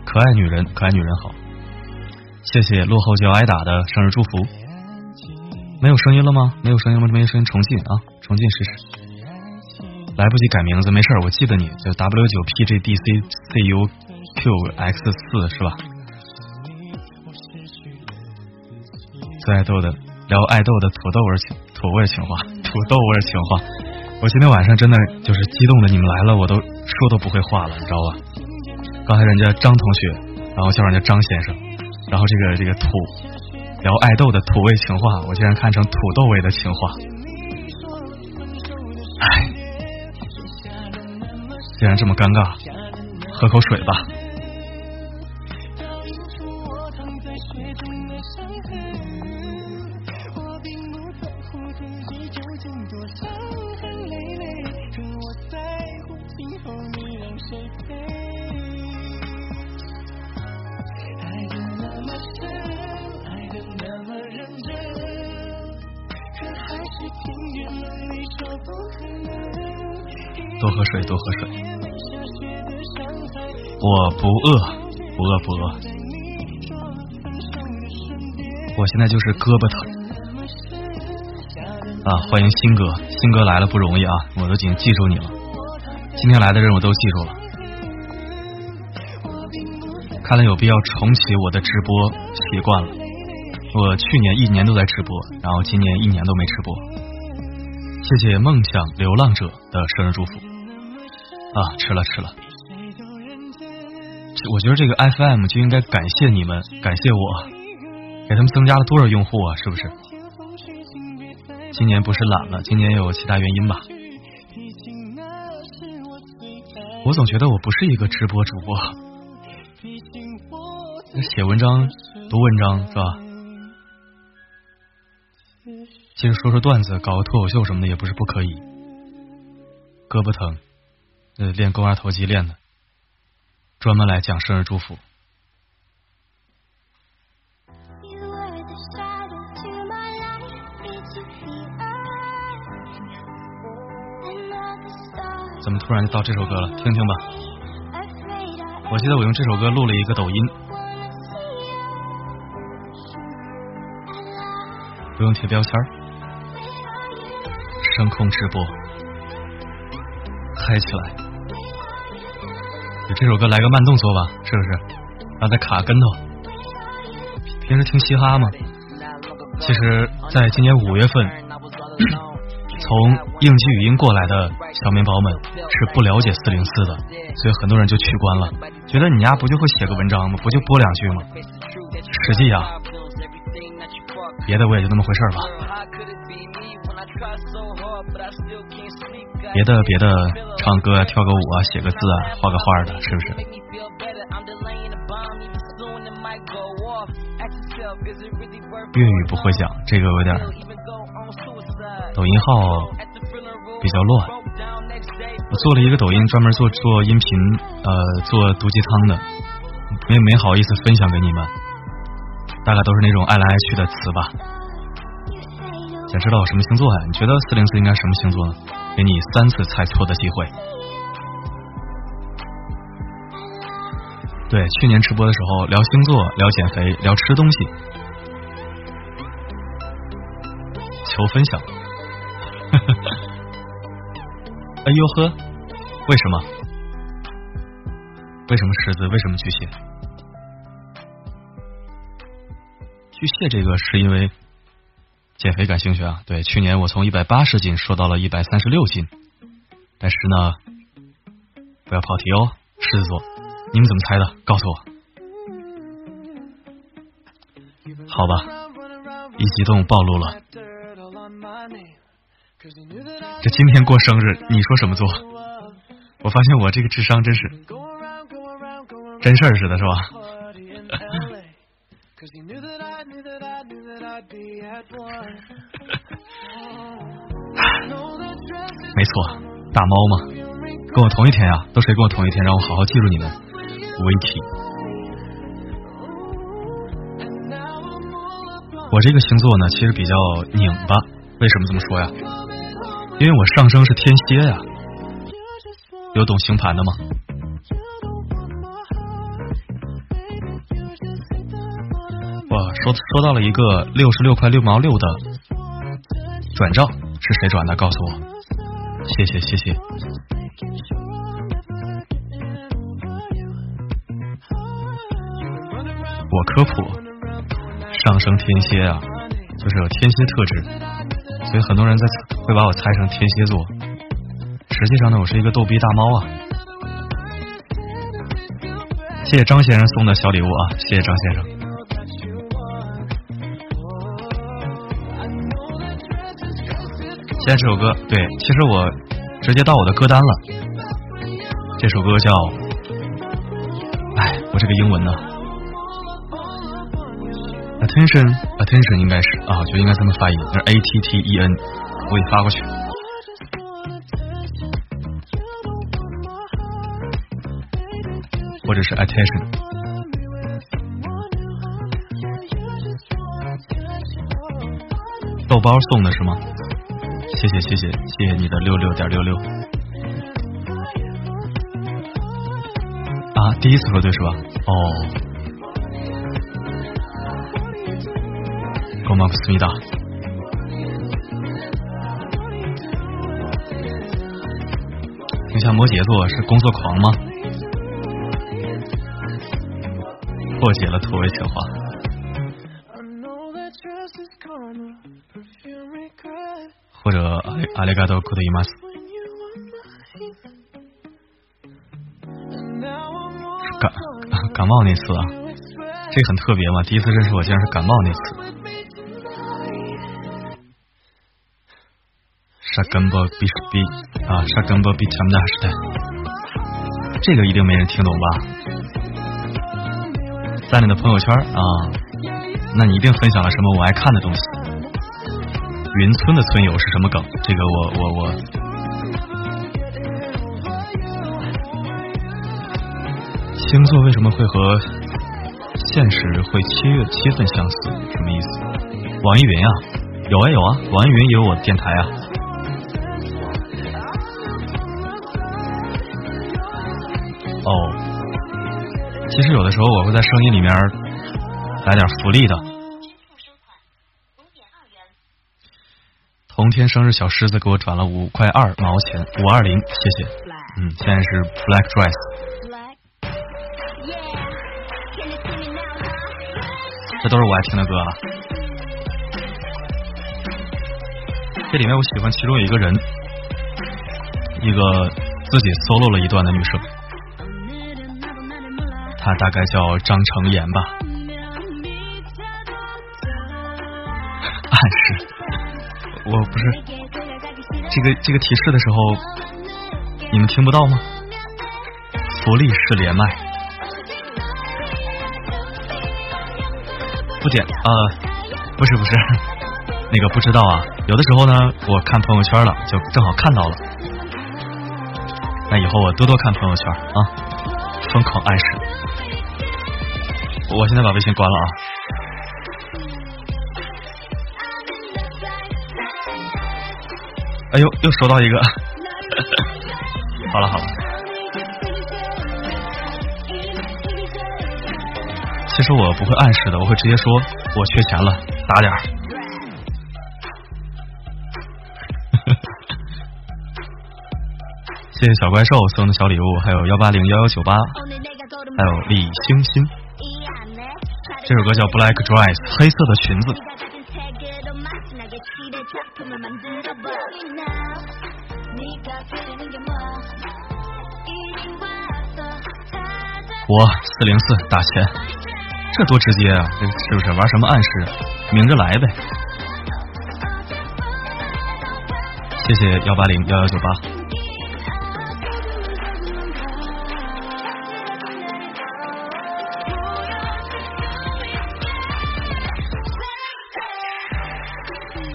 可爱女人，可爱女人好，谢谢落后就要挨打的生日祝福。没有声音了吗？没有声音了吗？没有声音，重进啊，重进试试。来不及改名字，没事，我记得你，就 W 九 P G D C C U Q X 四是吧？最爱豆的聊爱豆的土豆味情土味情话，土豆味情话。我今天晚上真的就是激动的，你们来了，我都说都不会话了，你知道吧？刚才人家张同学，然后叫人家张先生，然后这个这个土聊爱豆的土味情话，我竟然看成土豆味的情话。唉，既然这么尴尬，喝口水吧。不饿，不饿不饿。我现在就是胳膊疼啊！欢迎新哥，新哥来了不容易啊！我都已经记住你了，今天来的人我都记住了。看来有必要重启我的直播习惯了。我去年一年都在直播，然后今年一年都没直播。谢谢梦想流浪者的生日祝福啊！吃了吃了，我觉得这个 FM 就应该感谢你们，感谢我，给他们增加了多少用户啊？是不是？今年不是懒了，今年有其他原因吧？我总觉得我不是一个直播主播，写文章、读文章是吧？其实说说段子，搞个脱口秀什么的也不是不可以。胳膊疼，呃，练肱二头肌练的，专门来讲生日祝福。怎么突然就到这首歌了？听听吧。我记得我用这首歌录了一个抖音，不用贴标签。声控直播，嗨起来！给这首歌来个慢动作吧，是不是？然后再卡跟头。平时听嘻哈吗？其实，在今年五月份，从应急语音过来的小面包们是不了解四零四的，所以很多人就取关了，觉得你丫不就会写个文章吗？不就播两句吗？实际啊，别的我也就那么回事吧。别的别的，唱歌啊，跳个舞啊，写个字啊，画个画的，是不是？粤语不会讲，这个有点。抖音号比较乱，我做了一个抖音，专门做做音频，呃，做毒鸡汤的，没没好意思分享给你们，大概都是那种爱来爱去的词吧。想知道我什么星座呀？你觉得四零四应该什么星座呢？给你三次猜错的机会。对，去年直播的时候聊星座、聊减肥、聊吃东西，求分享。哎呦呵，为什么？为什么狮子？为什么巨蟹？巨蟹这个是因为。减肥感兴趣啊？对，去年我从一百八十斤瘦到了一百三十六斤，但是呢，不要跑题哦，狮子座，你们怎么猜的？告诉我。好吧，一激动暴露了。这今天过生日，你说什么座？我发现我这个智商真是真事儿似的，是吧？没错，大猫嘛，跟我同一天呀，都谁跟我同一天？让我好好记住你们。我这个星座呢，其实比较拧巴。为什么这么说呀？因为我上升是天蝎呀。有懂星盘的吗？收收到了一个六十六块六毛六的转账，是谁转的？告诉我，谢谢谢谢。我科普，上升天蝎啊，就是有天蝎特质，所以很多人在会把我猜成天蝎座。实际上呢，我是一个逗逼大猫啊。谢谢张先生送的小礼物啊，谢谢张先生。现在这首歌，对，其实我直接到我的歌单了。这首歌叫，哎，我这个英文呢，attention，attention 应该是啊，就应该这么发音，是 a t t e n，我给你发过去。或者是 attention，豆包送的是吗？谢谢谢谢谢谢你的六六点六六。啊，第一次说对是吧？哦。고맙습니다听下摩羯座是工作狂吗？破解了土味情话。 阿里嘎多库德伊马斯。感感冒那次啊，这很特别嘛，第一次认识我竟然是感冒那次。沙根波比比啊，沙根波比他们那时代，这个一定没人听懂吧？在你的朋友圈啊，那你一定分享了什么我爱看的东西？云村的村友是什么梗？这个我我我，星座为什么会和现实会七月七分相似？什么意思？网易云啊，有啊有啊，网易云也有我的电台啊。哦。其实有的时候我会在声音里面来点福利的。同天生日小狮子给我转了五块二毛钱，五二零，谢谢。嗯，现在是 Black Dress。这都是我爱听的歌啊。这里面我喜欢其中有一个人，一个自己 solo 了一段的女生。她大概叫张成言吧。我不是这个这个提示的时候，你们听不到吗？福利是连麦，不点啊，不是不是，那个不知道啊。有的时候呢，我看朋友圈了，就正好看到了。那以后我多多看朋友圈啊，疯狂暗示。我现在把微信关了啊！哎呦，又收到一个，好了好了。其实我不会暗示的，我会直接说我缺钱了，打点儿。谢谢小怪兽送的小礼物，还有幺八零幺幺九八，还有李星星。这首歌叫《Black Dress》，黑色的裙子。我四零四打钱，这多直接啊！这是不是玩什么暗示？明着来呗。谢谢幺八零幺幺九八。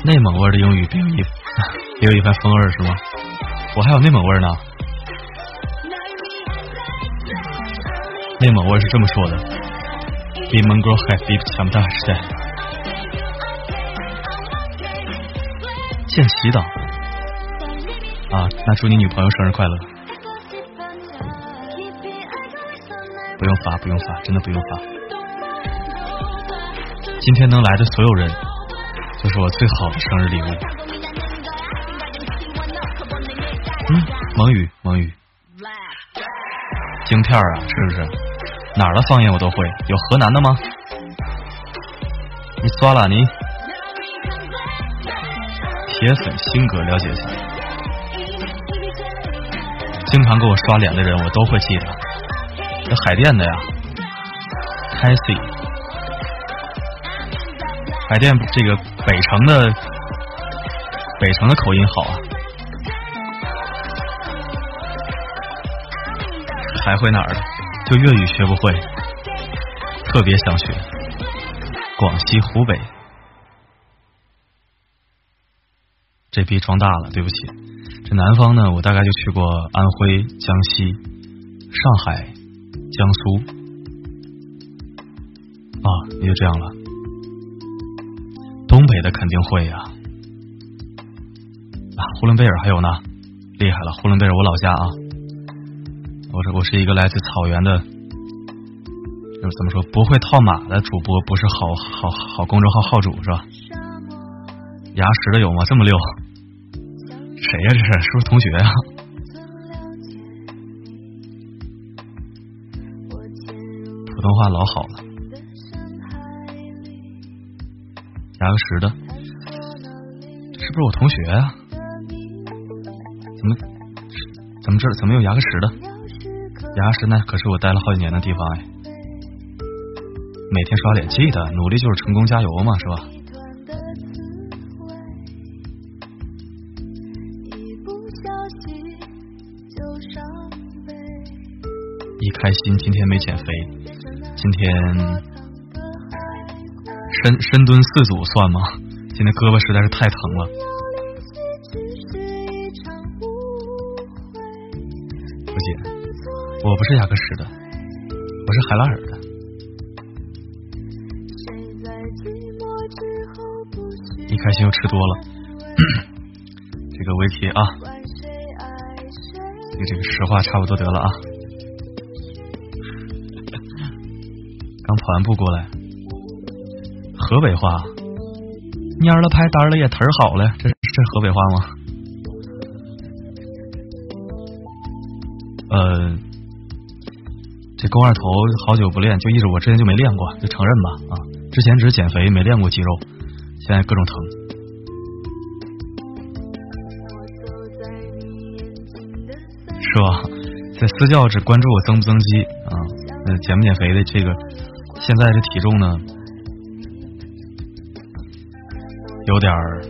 内蒙味的英语别有一别有一番风味是吗？我还有内蒙味呢。内蒙味是这么说的：比蒙哥还比强大时代。现祈祷啊！那祝你女朋友生日快乐！不用发，不用发，真的不用发。今天能来的所有人，就是我最好的生日礼物。蒙语，蒙语，京片儿啊，是不是？哪儿的方言我都会，有河南的吗？你刷了你？铁粉性格了解一下，经常给我刷脸的人，我都会记得。这海淀的呀 c a s i 海淀这个北城的北城的口音好啊。还会哪儿的？就粤语学不会，特别想学。广西、湖北，这逼装大了，对不起。这南方呢，我大概就去过安徽、江西、上海、江苏，啊，也就这样了。东北的肯定会呀，啊，呼伦贝尔还有呢，厉害了，呼伦贝尔我老家啊。我是我是一个来自草原的，就是怎么说不会套马的主播，不是好好好公众号号主是吧？牙石的有吗？这么溜？谁呀？这是是不是同学呀？普通话老好了。牙个石的，是不是我同学呀？怎么怎么这怎么有牙个石的？牙石呢可是我待了好几年的地方哎，每天刷脸，记得努力就是成功，加油嘛，是吧？一开心，今天没减肥，今天深深蹲四组算吗？今天胳膊实在是太疼了。我不是雅克什的，我是海拉尔的。一开心又吃多了，这个围棋啊，这个这个实话差不多得了啊。刚跑完步过来，河北话，蔫了拍单了也忒好了，这这河北话吗？肱二头好久不练，就一直我之前就没练过，就承认吧啊！之前只是减肥，没练过肌肉，现在各种疼，是吧？在私教只关注我增不增肌啊，减不减肥的这个，现在这体重呢，有点儿，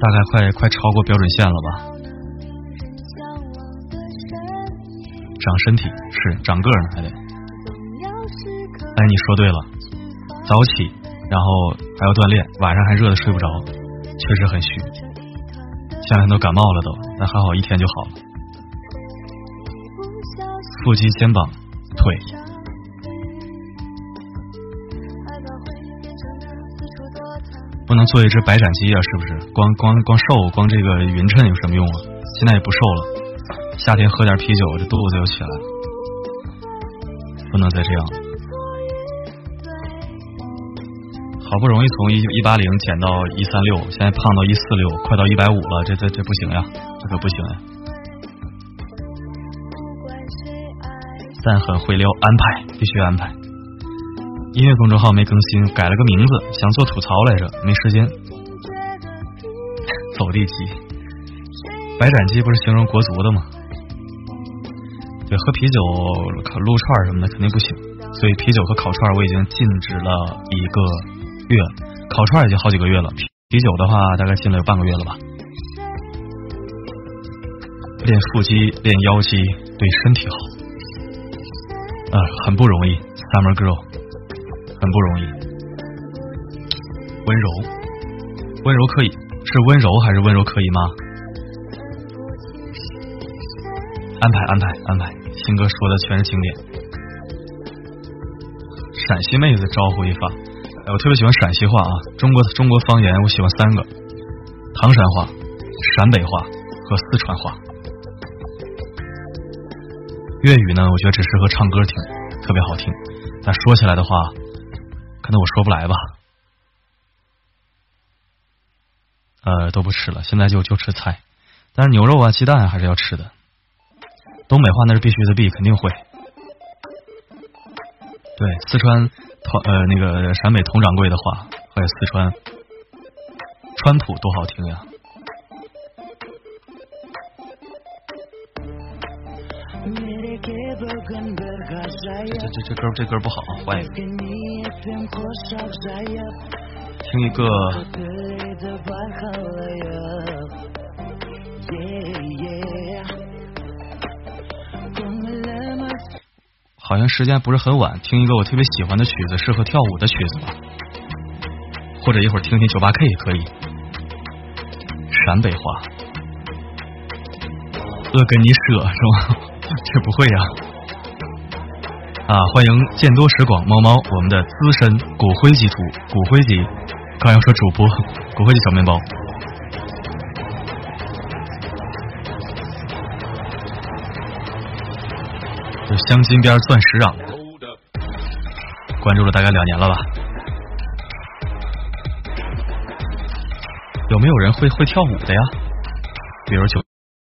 大概快快超过标准线了吧。长身体是长个呢，还得。哎，你说对了，早起，然后还要锻炼，晚上还热的睡不着，确实很虚。现在都感冒了都，但还好一天就好了。腹肌、肩膀、腿，不能做一只白斩鸡啊！是不是？光光光瘦，光这个匀称有什么用啊？现在也不瘦了。夏天喝点啤酒，这肚子又起来，不能再这样。好不容易从一一八零减到一三六，现在胖到一四六，快到一百五了，这这这不行呀，这可不行呀。但很会撩，安排必须安排。音乐公众号没更新，改了个名字，想做吐槽来着，没时间。走地鸡，白斩鸡不是形容国足的吗？对，喝啤酒、烤撸串什么的肯定不行，所以啤酒和烤串我已经禁止了一个月，烤串已经好几个月了，啤啤酒的话大概禁了有半个月了吧。练腹肌、练腰肌对身体好，啊，很不容易，Summer Girl，很不容易。温柔，温柔可以是温柔还是温柔可以吗？安排安排安排。听哥说的全是经典。陕西妹子招呼一发，哎我特别喜欢陕西话啊，中国中国方言我喜欢三个：唐山话、陕北话和四川话。粤语呢，我觉得只适合唱歌听，特别好听。但说起来的话，可能我说不来吧。呃，都不吃了，现在就就吃菜，但是牛肉啊、鸡蛋还是要吃的。东北话那是必须的，必肯定会。对，四川同呃那个陕北佟掌柜的话，还有四川川普多好听呀！这这这歌这歌不好，换一个。听一个。好像时间不是很晚，听一个我特别喜欢的曲子，适合跳舞的曲子吧。或者一会儿听听九八 K 也可以。陕北话，鄂根尼舍是吗？这不会呀。啊，欢迎见多识广猫猫，我们的资深骨灰级图，骨灰级，刚要说主播，骨灰级小面包。镶金边钻石壤，关注了大概两年了吧？有没有人会会跳舞的呀？比如九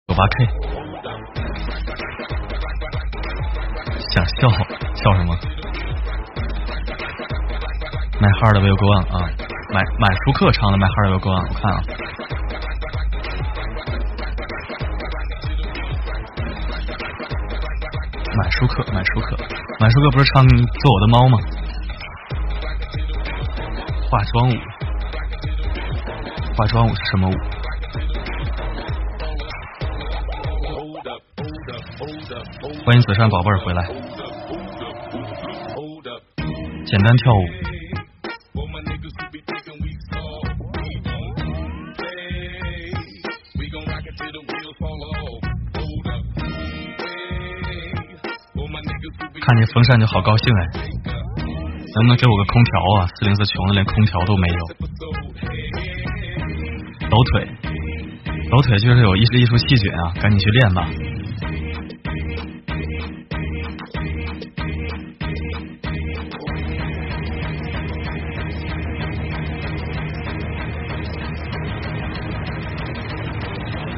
九八 K，想笑笑什么？My Heart Will Go On 啊，买买舒克唱的 My Heart Will Go On，我看啊。舒克，买舒克，买舒克不是唱《做我的猫》吗？化妆舞，化妆舞是什么舞？欢迎紫山宝贝儿回来，简单跳舞。看见风扇就好高兴哎，能不能给我个空调啊？四零四穷的连空调都没有。抖腿，抖腿就是有艺术艺术细菌啊，赶紧去练吧。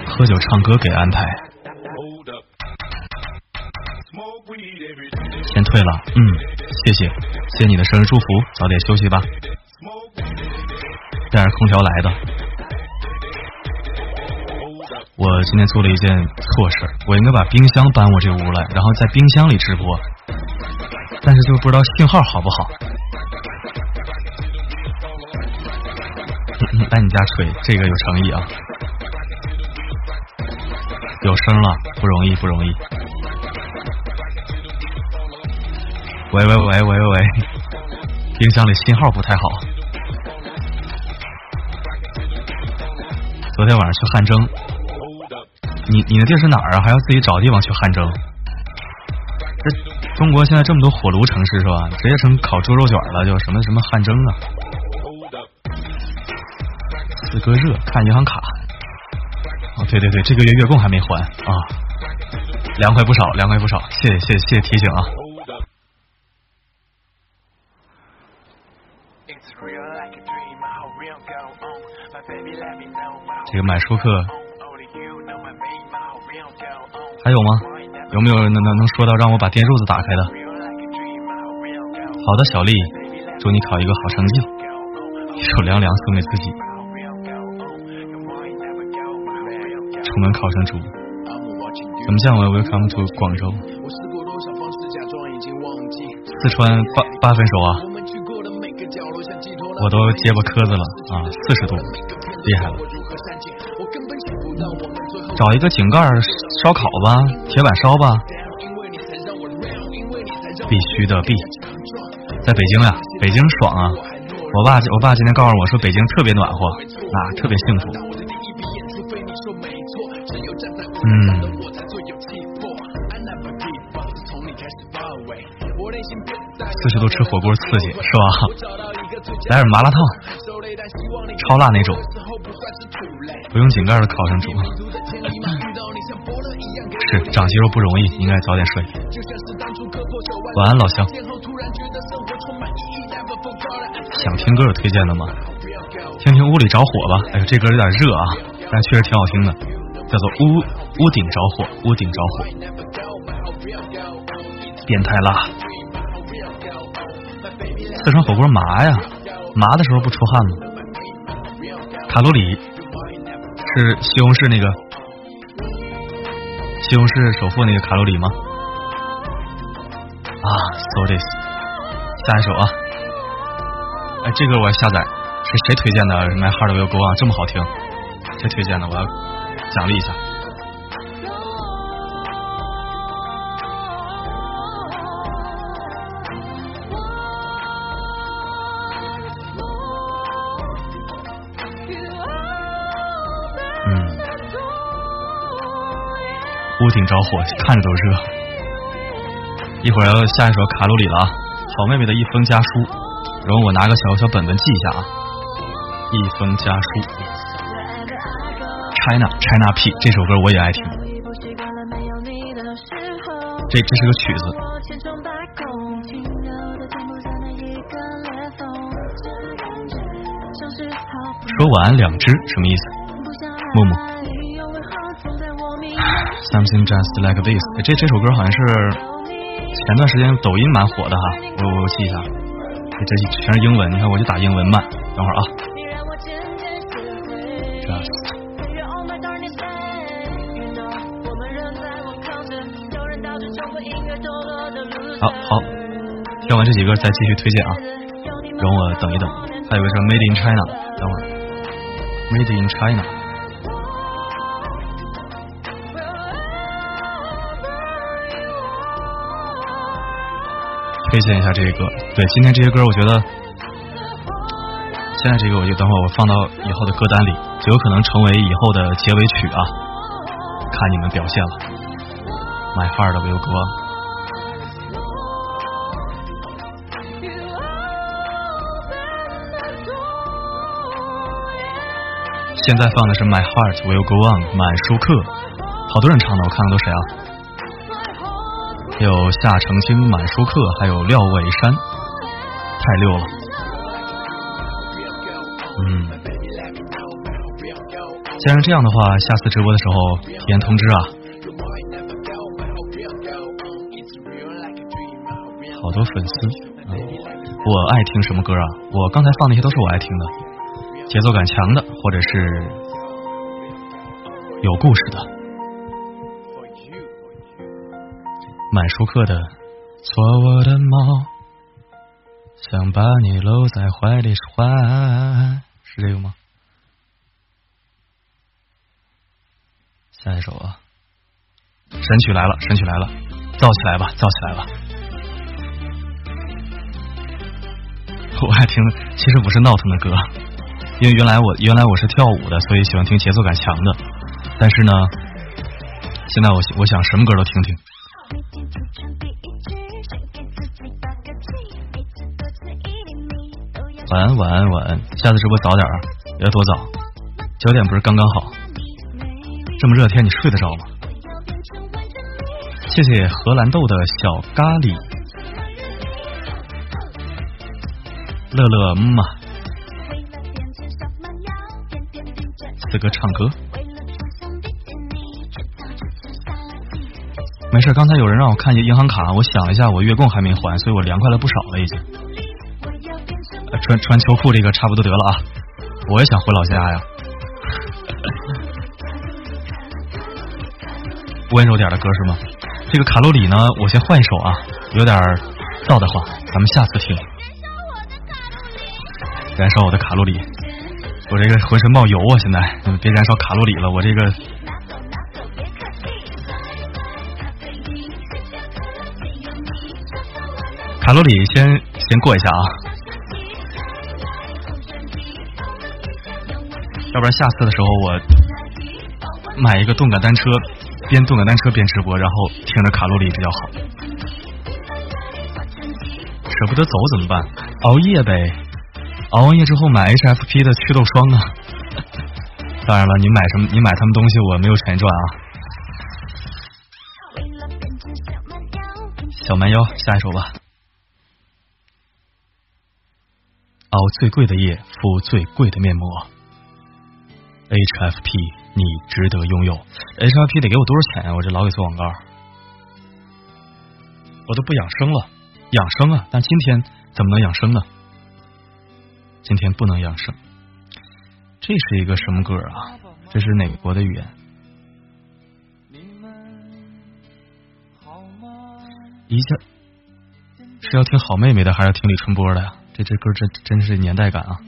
喝酒唱歌给安排。先退了，嗯，谢谢，谢谢你的生日祝福，早点休息吧。带着空调来的，我今天做了一件错事，我应该把冰箱搬我这屋来，然后在冰箱里直播，但是就不知道信号好不好。来你家吹，这个有诚意啊，有声了，不容易，不容易。喂喂喂喂喂喂，冰箱里信号不太好。昨天晚上去汗蒸，你你的地是哪儿啊？还要自己找地方去汗蒸？这中国现在这么多火炉城市是吧？直接成烤猪肉卷了，就什么什么汗蒸啊？四哥热，看银行卡。哦，对对对，这个月月供还没还啊，凉快不少，凉快不少，谢谢谢谢提醒啊。买舒克还有吗？有没有能能能说到让我把电褥子打开的？好的，小丽，祝你考一个好成绩。一首凉凉送给自己。出门考成猪。怎么讲？Welcome to 广州。四川八八分熟啊！我都结巴磕子了啊，四十度，厉害了。找一个井盖烧烤吧，铁板烧吧，必须的必。在北京呀，北京爽啊！我爸我爸今天告诉我说，北京特别暖和啊，特别幸福。嗯。四十度吃火锅刺激是吧？来点麻辣烫，超辣那种，不用井盖的烤上煮。是长肌肉不容易，应该早点睡。晚安，老乡。想听歌有推荐的吗？听听屋里着火吧。哎呦，这歌有点热啊，但确实挺好听的，叫做屋屋顶着火，屋顶着火，变态辣。四川火锅麻呀，麻的时候不出汗吗？卡路里是西红柿那个西红柿首富那个卡路里吗？啊，so this，下一首啊，哎，这个我要下载，是谁推荐的？My heart will go on，这么好听，谁推荐的？我要奖励一下。挺着火，看着都热。一会儿要下一首卡路里了啊！好妹妹的一封家书，然后我拿个小小本本记一下啊。一封家书，China China P 这首歌我也爱听，这这是个曲子。说晚安两只什么意思？木木。Something just like this，这这首歌好像是前段时间抖音蛮火的哈，我我记一下，这全是英文，你看我就打英文慢，等会儿啊。好好，听完这几个再继续推荐啊，容我等一等，还有个什么 Made in China，等会儿。Made in China。推荐一下这个歌，对，今天这些歌我觉得，现在这个我就等会儿我放到以后的歌单里，就有可能成为以后的结尾曲啊，看你们表现了。My heart will go on。现在放的是 My heart will go on，满舒克，好多人唱的，我看看都谁啊？有夏承清、满舒克，还有廖伟山，太溜了。嗯，既然这样的话，下次直播的时候提前通知啊。好多粉丝，我爱听什么歌啊？我刚才放那些都是我爱听的，节奏感强的，或者是有故事的。满舒克的做我的猫，想把你搂在怀里怀，是这个吗？下一首啊，神曲来了，神曲来了，造起来吧，造起来吧！我爱听，其实不是闹腾的歌，因为原来我原来我是跳舞的，所以喜欢听节奏感强的。但是呢，现在我我想什么歌都听听。晚安，晚安，晚安。下次直播早点啊，要多早，九点不是刚刚好？这么热天，你睡得着吗？谢谢荷兰豆的小咖喱，乐乐嗯嘛，四哥唱歌。没事，刚才有人让我看银行卡，我想了一下，我月供还没还，所以我凉快了不少了已经。穿穿秋裤这个差不多得了啊！我也想回老家呀。温柔点的歌是吗？这个卡路里呢，我先换一首啊，有点燥的慌，咱们下次听。燃烧我的卡路里，我这个浑身冒油啊！现在别燃烧卡路里了，我这个。卡路里先先过一下啊，要不然下次的时候我买一个动感单车，边动感单车边直播，然后听着卡路里比较好。舍不得走怎么办？熬夜呗，熬完夜之后买 HFP 的祛痘霜啊。当然了，你买什么？你买他们东西，我没有钱赚啊。小蛮腰，下一首吧。熬最贵的夜，敷最贵的面膜。HFP，你值得拥有。HFP 得给我多少钱啊？我这老给做广告，我都不养生了，养生啊！但今天怎么能养生呢？今天不能养生。这是一个什么歌啊？这是哪国的语言？一下是要听好妹妹的，还是要听李春波的呀？这这歌真真是年代感啊！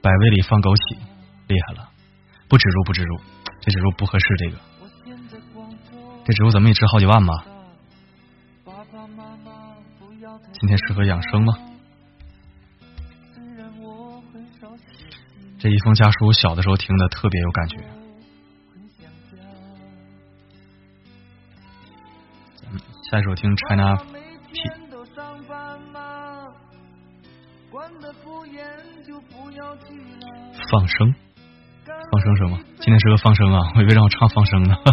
百味里放枸杞，厉害了！不植入不植入，这植入不合适。这个这植入怎么也值好几万吧？今天适合养生吗？这一封家书，小的时候听的特别有感觉。下一首听 China。放生，放生什么？今天是个放生啊！我以为让我唱放生呢。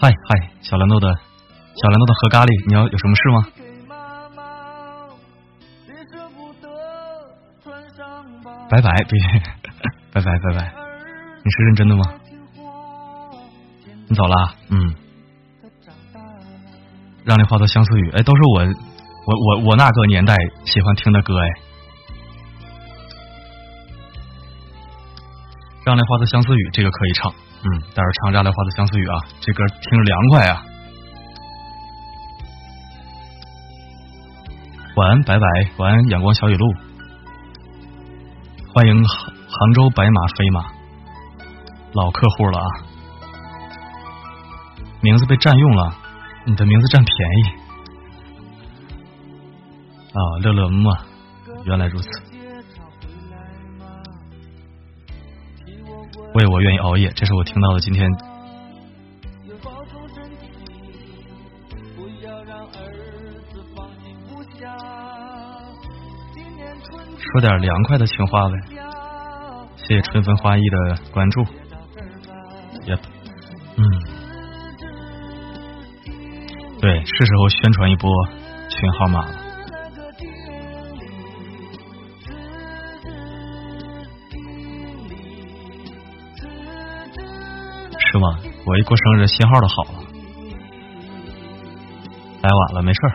嗨嗨，小蓝豆的，小蓝豆的喝咖喱，你要有什么事吗？拜拜，别，拜拜拜拜，你是认真的吗？你走了？嗯。让你化作相思雨，哎，都是我，我我我那个年代喜欢听的歌，哎。让你化作相思雨，这个可以唱，嗯，待会儿唱让你化作相思雨啊，这歌听着凉快啊。晚安，拜拜，晚安，阳光小雨露。欢迎杭杭州白马飞马，老客户了啊！名字被占用了，你的名字占便宜啊！乐乐么，原来如此。为我愿意熬夜，这是我听到的今天。说点凉快的情话呗，谢谢春风花意的关注。也，嗯，对，是时候宣传一波群号码了，我一过生日，信号都好了，来晚了，没事儿。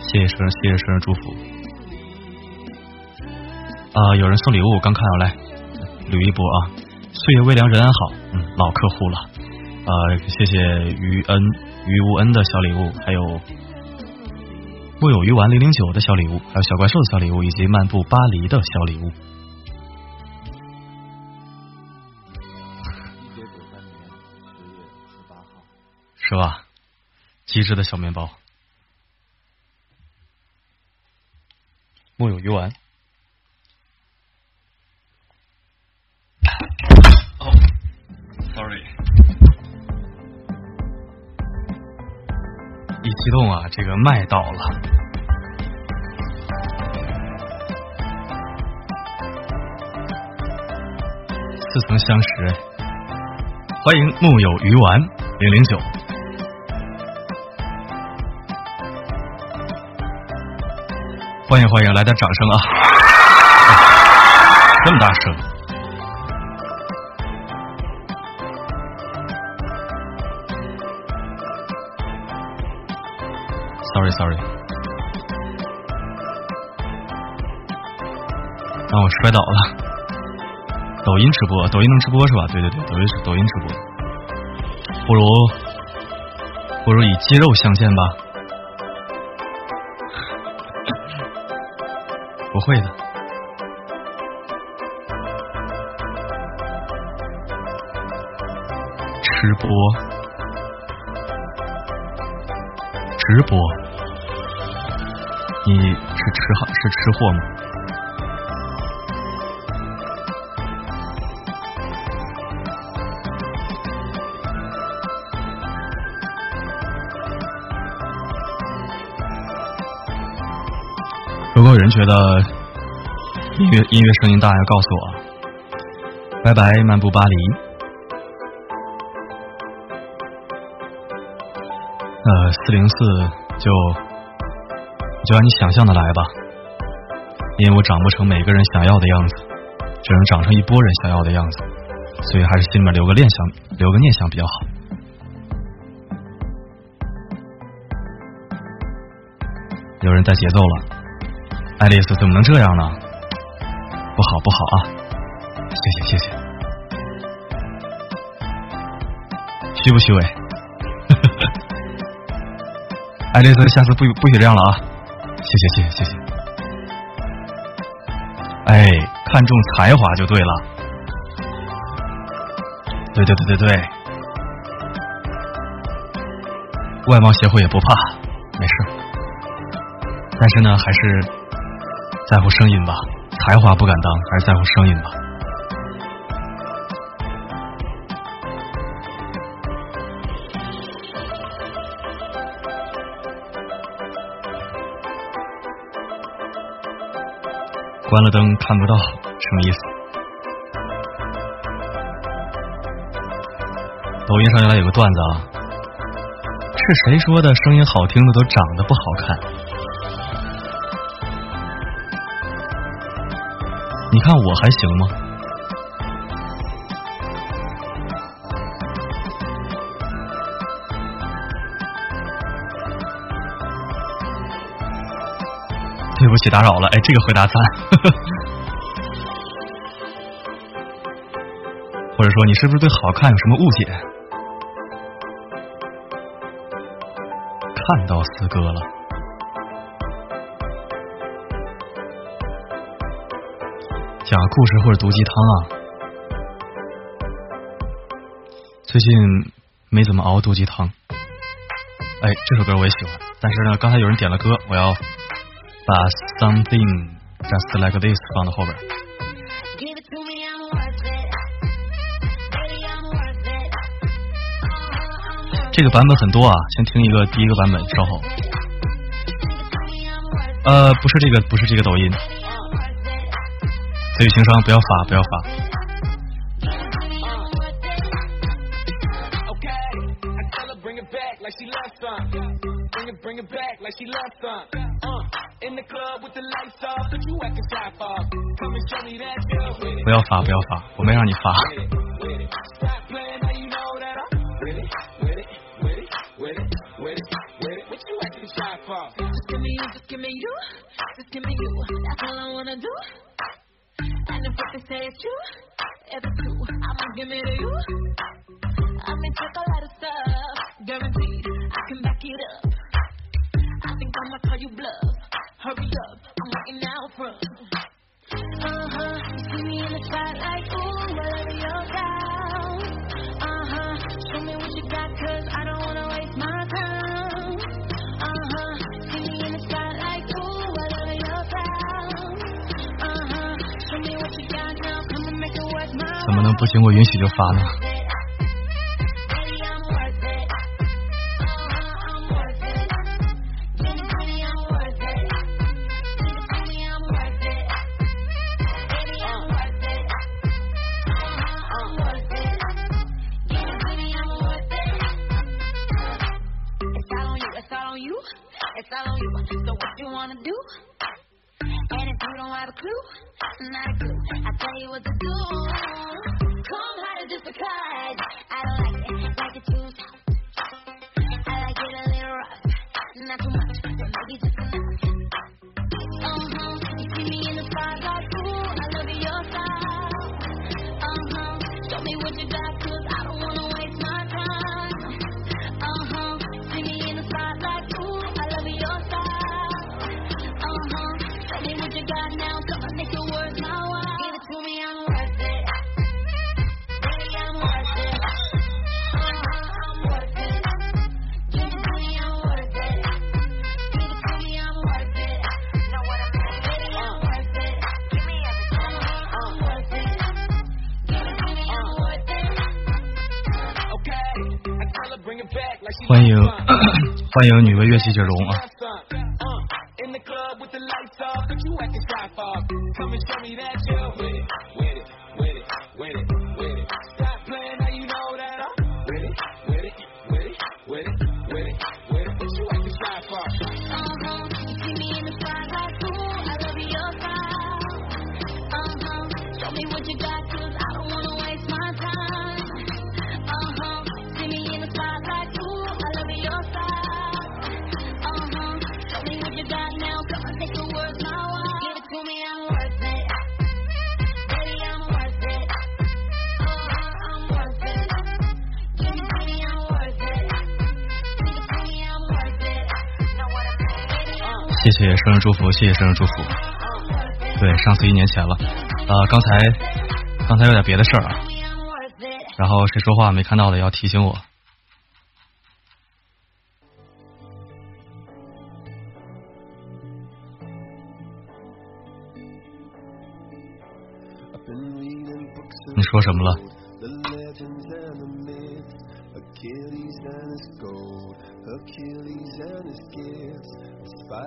谢谢生日，谢谢生日祝福。啊，有人送礼物，刚看到来捋一波啊！岁月微凉，人安好，嗯，老客户了。呃，谢谢于恩于无恩的小礼物，还有木有鱼丸零零九的小礼物，还有小怪兽的小礼物，以及漫步巴黎的小礼物。是吧？机智的小面包，木有鱼丸。Sorry，一激动啊，这个麦倒了。似曾相识，欢迎木有鱼丸零零九，欢迎欢迎，来点掌声啊！这么大声。Sorry，Sorry，让我摔倒了。抖音直播，抖音能直播是吧？对对对，抖音是抖音直播。不如不如以肌肉相见吧。会的。吃播，直播。你是吃好是吃货吗？如果有人觉得音乐音乐声音大，要告诉我。拜拜，漫步巴黎。呃，四零四就就按你想象的来吧，因为我长不成每个人想要的样子，只能长成一波人想要的样子，所以还是心里面留个念想，留个念想比较好。有人带节奏了，爱丽丝怎么能这样呢？好不好啊！谢谢谢谢，虚不虚伪？爱丽丝，下次不不许这样了啊！谢谢谢谢谢谢。哎，看重才华就对了。对对对对对，外貌协会也不怕，没事。但是呢，还是在乎声音吧，才华不敢当，还是在乎声音吧。关了灯看不到，什么意思？抖音上原来有个段子啊，是谁说的？声音好听的都长得不好看？看我还行吗？对不起，打扰了。哎，这个回答赞。或者说，你是不是对好看有什么误解？看到四哥了。讲故事或者毒鸡汤啊？最近没怎么熬毒鸡汤。哎，这首歌我也喜欢，但是呢，刚才有人点了歌，我要。把 something just like this 放到后边。这个版本很多啊，先听一个第一个版本，稍后。呃，不是这个，不是这个抖音。词语情商，不要发，不要发。不要发，不要发，我没让你发。谢谢荣啊！生日祝福，谢谢生日祝福。对，上次一年前了。呃，刚才刚才有点别的事儿啊，然后谁说话没看到的要提醒我。你说什么了？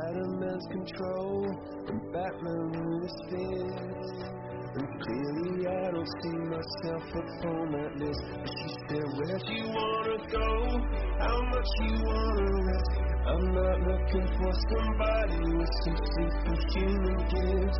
Spider-Man's control, and Batman with his fists. And clearly I don't see myself upon that list. But she said, where do you wanna go? How much you wanna risk? I'm not looking for somebody with some superhuman gifts,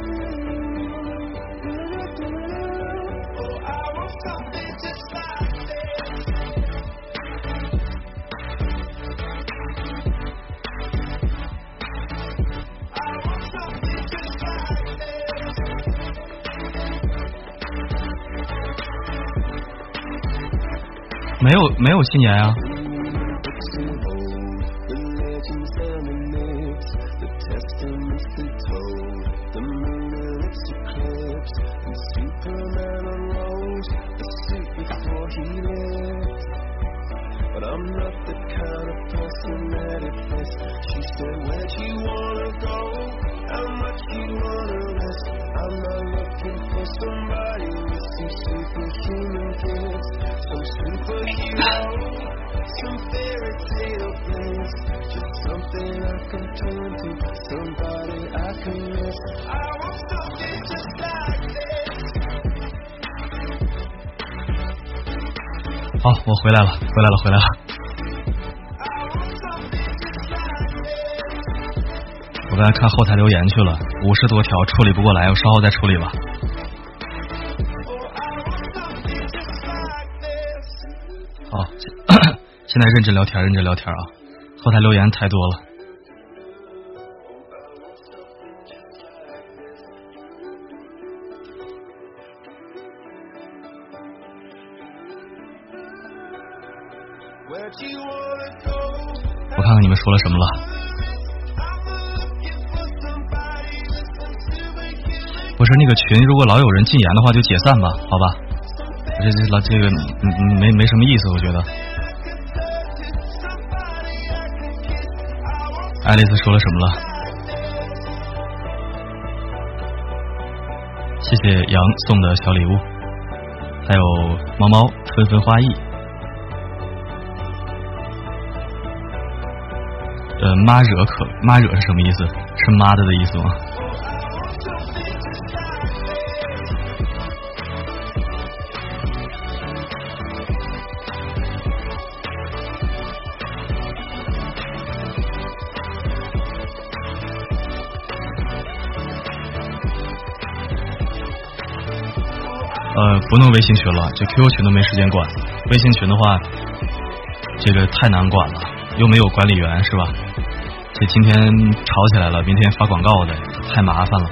没有没有新年啊，回来了，回来了。我刚才看后台留言去了，五十多条处理不过来，我稍后再处理吧。好、现在认真聊天，认真聊天啊！后台留言太多了。说了什么了。I'm looking for somebody with some superhuman 不是那个群，如果老有人禁言的话，就解散吧，好吧？这这老这个没没什么意思，我觉得。爱丽丝说了什么了？谢谢杨送的小礼物，还有猫猫纷纷花艺。呃，妈惹可妈惹是什么意思？是妈的的意思吗？呃，不弄微信群了，这 QQ 群都没时间管。微信群的话，这个太难管了，又没有管理员，是吧？这今天吵起来了，明天发广告的，太麻烦了。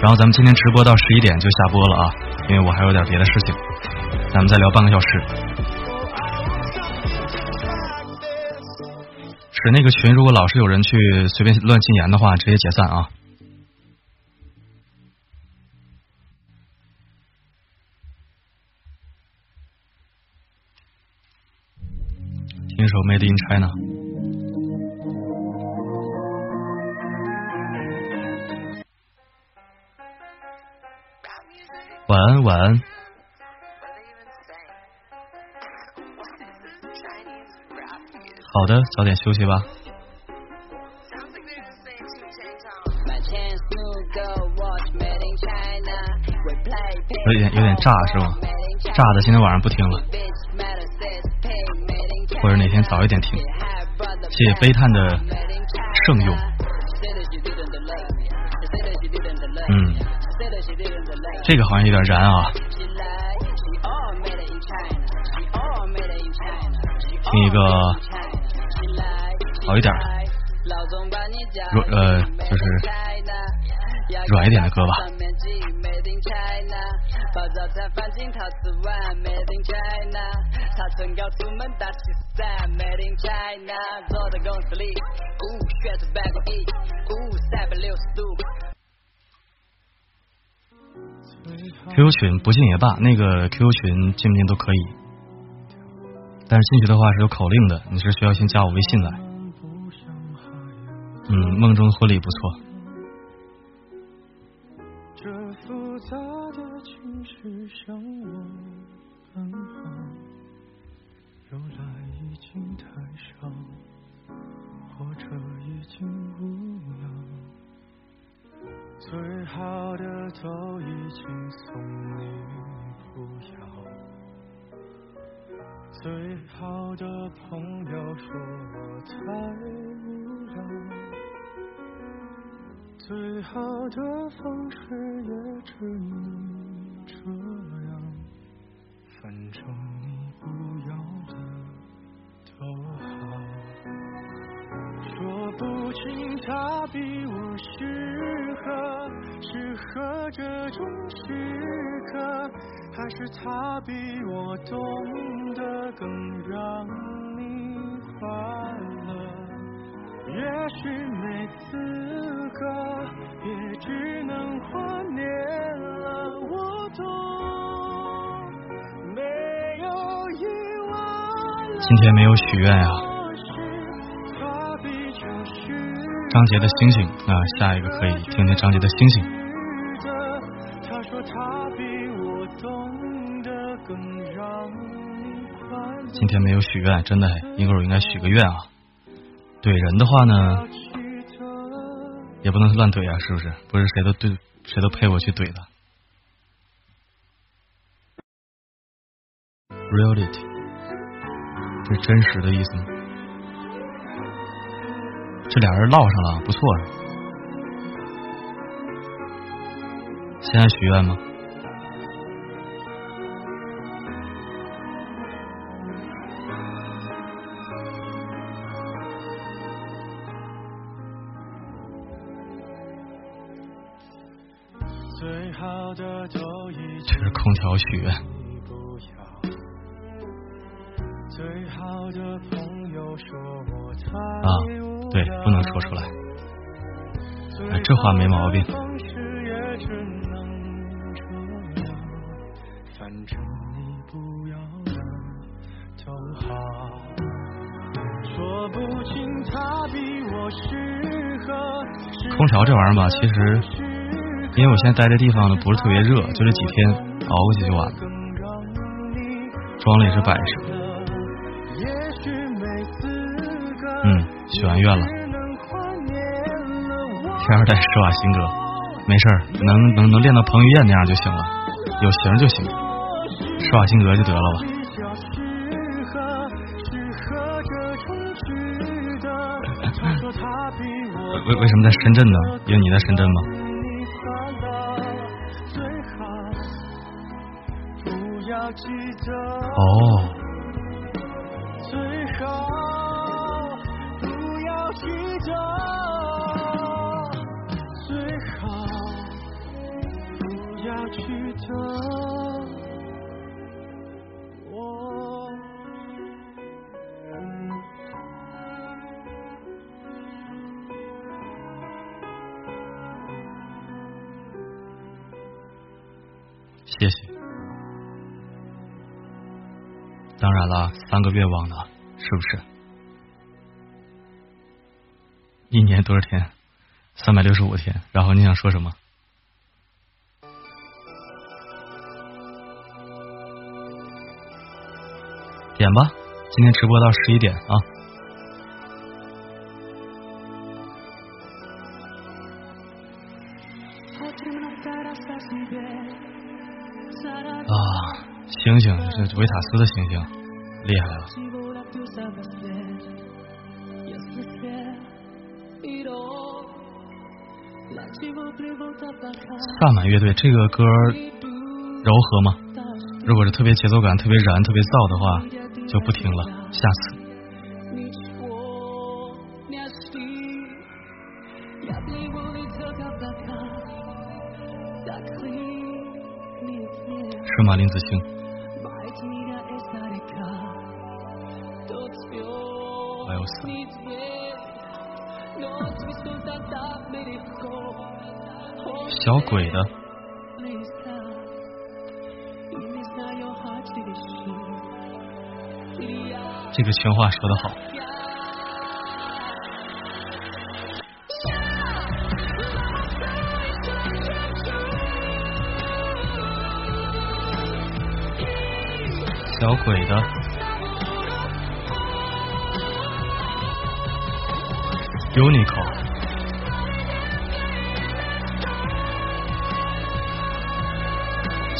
然后咱们今天直播到十一点就下播了啊，因为我还有点别的事情，咱们再聊半个小时。是那个群，如果老是有人去随便乱禁言的话，直接解散啊。首《Made in China》。晚安，晚安。好的，早点休息吧。有点有点炸是吗？炸的今天晚上不听了，或者哪天早一点听。谢谢悲叹的圣用。嗯，这个好像有点燃啊。听一个好一点软呃就是软一点的歌吧。他曾告诉我们他其实在美林在那做的公司里哦选择 bad b 哦三百六十度 qq 群不进也罢那个 qq 群进不进都可以。但是进去的话是有口令的你是需要先加我微信来。嗯梦中婚礼不错。好的都已经送你不要，最好的朋友说我太无聊。最好的方式也只能这样，反正他比我适合，适合这种时刻，还是他比我懂得更让你快乐。也许没资格，也只能怀念了。我懂，没有意外。今天没有许愿啊、张杰的星星，那下一个可以听听张杰的星星。今天没有许愿，真的，一会儿我应该许个愿啊。怼人的话呢，也不能乱怼啊，是不是？不是谁都对，谁都配我去怼的。Reality，这是真实的意思吗？这俩人唠上了，不错。现在许愿吗？最好的都已这是空调许愿。这话没毛病。空调这玩意儿吧，其实因为我现在待的地方呢不是特别热，就这几天熬过去就完了。装了也是摆设。嗯，许完愿了。天二代施瓦辛格，没事儿，能能能练到彭于晏那样就行了，有型就行，施瓦辛格就得了吧。为为什么在深圳呢？因为你在深圳吗？哦，着我谢谢。当然了三个愿望呢是不是？一年多少天？三百六十五天然后你想说什么？点吧，今天直播到十一点啊。啊，星星，这是维塔斯的星星，厉害了。萨满乐队这个歌柔和吗？如果是特别节奏感、特别燃、特别燥的话，就不听了，下次。是吗，林子清？还有？小鬼的，个情话说的好。小鬼的，Uniqlo。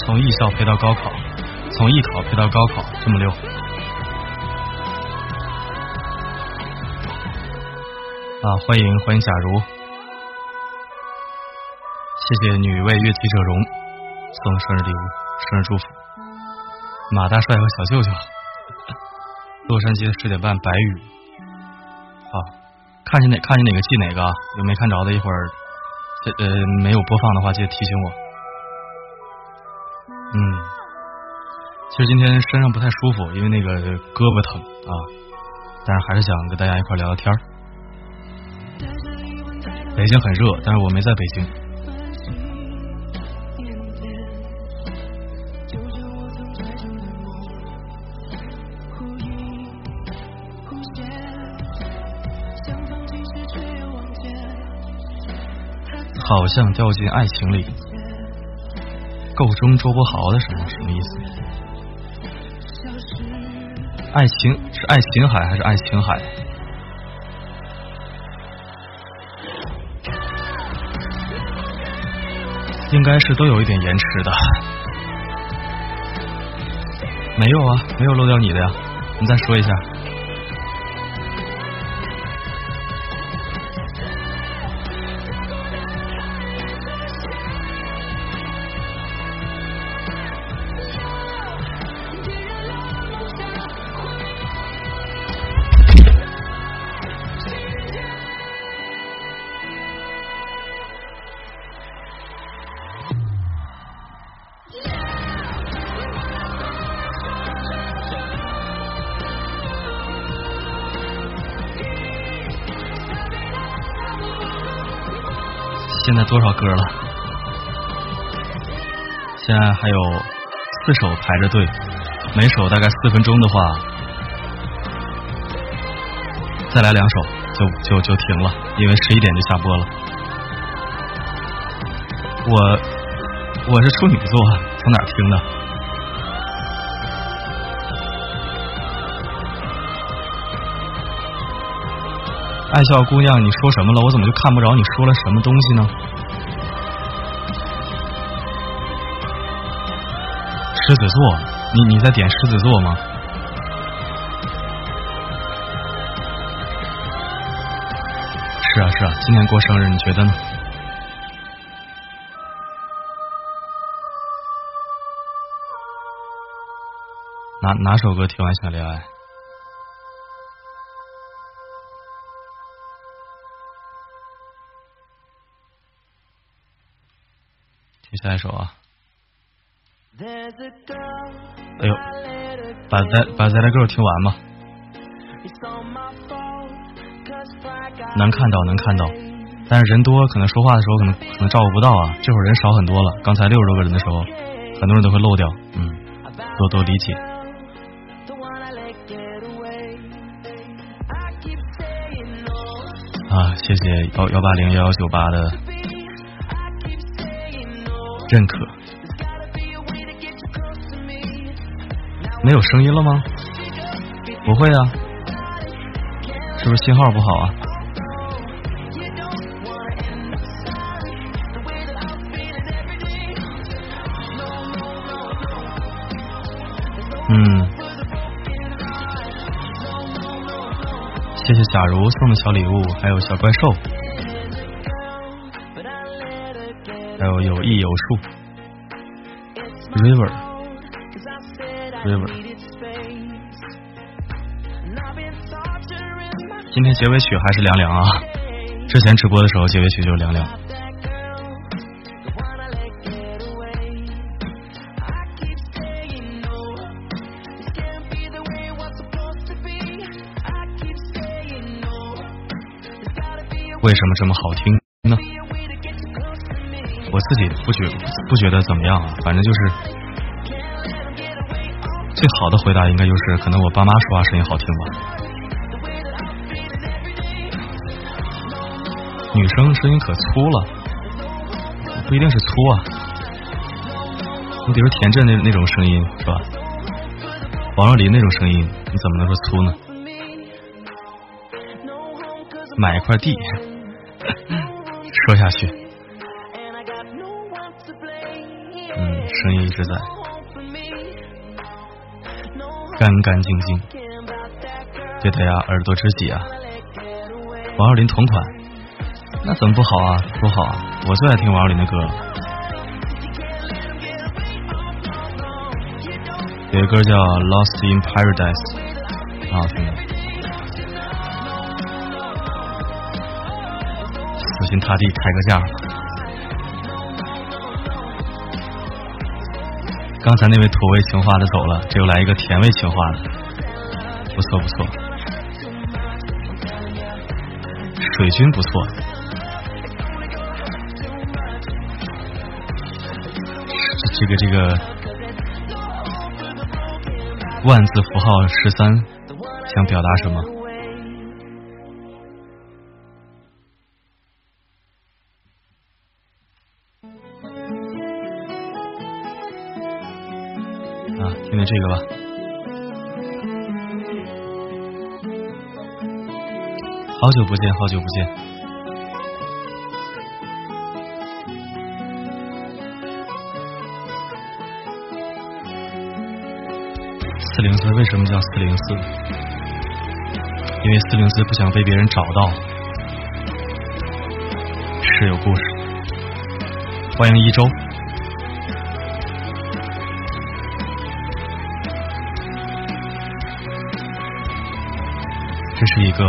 从艺校陪到高考，从艺考陪到高考，这么溜。啊，欢迎欢迎，假如，谢谢女为乐器者容送生日礼物，生日祝福。马大帅和小舅舅，洛杉矶的十点半，白雨。啊，看见哪看见哪个记哪个，有没看着的，一会儿这呃没有播放的话，记得提醒我。嗯，其实今天身上不太舒服，因为那个胳膊疼啊，但是还是想跟大家一块聊聊天儿。北京很热，但是我没在北京。好像掉进爱情里。够中周柏豪的什么什么意思？爱情是爱琴海还是爱情海？应该是都有一点延迟的。没有啊，没有漏掉你的呀，你再说一下。现在多少歌了？现在还有四首排着队，每首大概四分钟的话，再来两首就就就停了，因为十一点就下播了。我我是处女座，从哪听的？爱笑姑娘，你说什么了？我怎么就看不着你说了什么东西呢？狮子座，你你在点狮子座吗？是啊是啊，今年过生日，你觉得呢？哪哪首歌听完想恋爱？下一首啊！哎呦，把在把在那歌听完吧。能看到能看到，但是人多，可能说话的时候可能可能照顾不到啊。这会儿人少很多了，刚才六十多个人的时候，很多人都会漏掉，嗯，多多理解。啊，啊，谢谢幺幺八零幺幺九八的认可。没有声音了吗？不会啊，是不是信号不好啊？嗯，谢谢假如送的小礼物，还有小怪兽，还有有意有数，River River。今天结尾曲还是凉凉啊，之前直播的时候结尾曲就凉凉。为什么这么好听？自己不觉不觉得怎么样啊，反正就是最好的回答应该就是可能我爸妈说话声音好听吧。女生声音可粗了，不一定是粗啊。你比如田震那那种声音是吧？王若琳那种声音，你怎么能说粗呢？买一块地。说下去，声音一直在，干干净净，对的呀，耳朵知己啊，王若琳同款，那怎么不好啊？多好啊！我最爱听王若琳的歌了，有一歌叫《Lost in Paradise》，挺好听的。死心塌地开个价。刚才那位土味情话的走了，这又来一个甜味情话的，不错不错。水军不错，这个这个万字符号十三想表达什么？这个吧，好久不见，好久不见。四零四为什么叫四零四？因为四零四不想被别人找到，是有故事。欢迎一周。是一个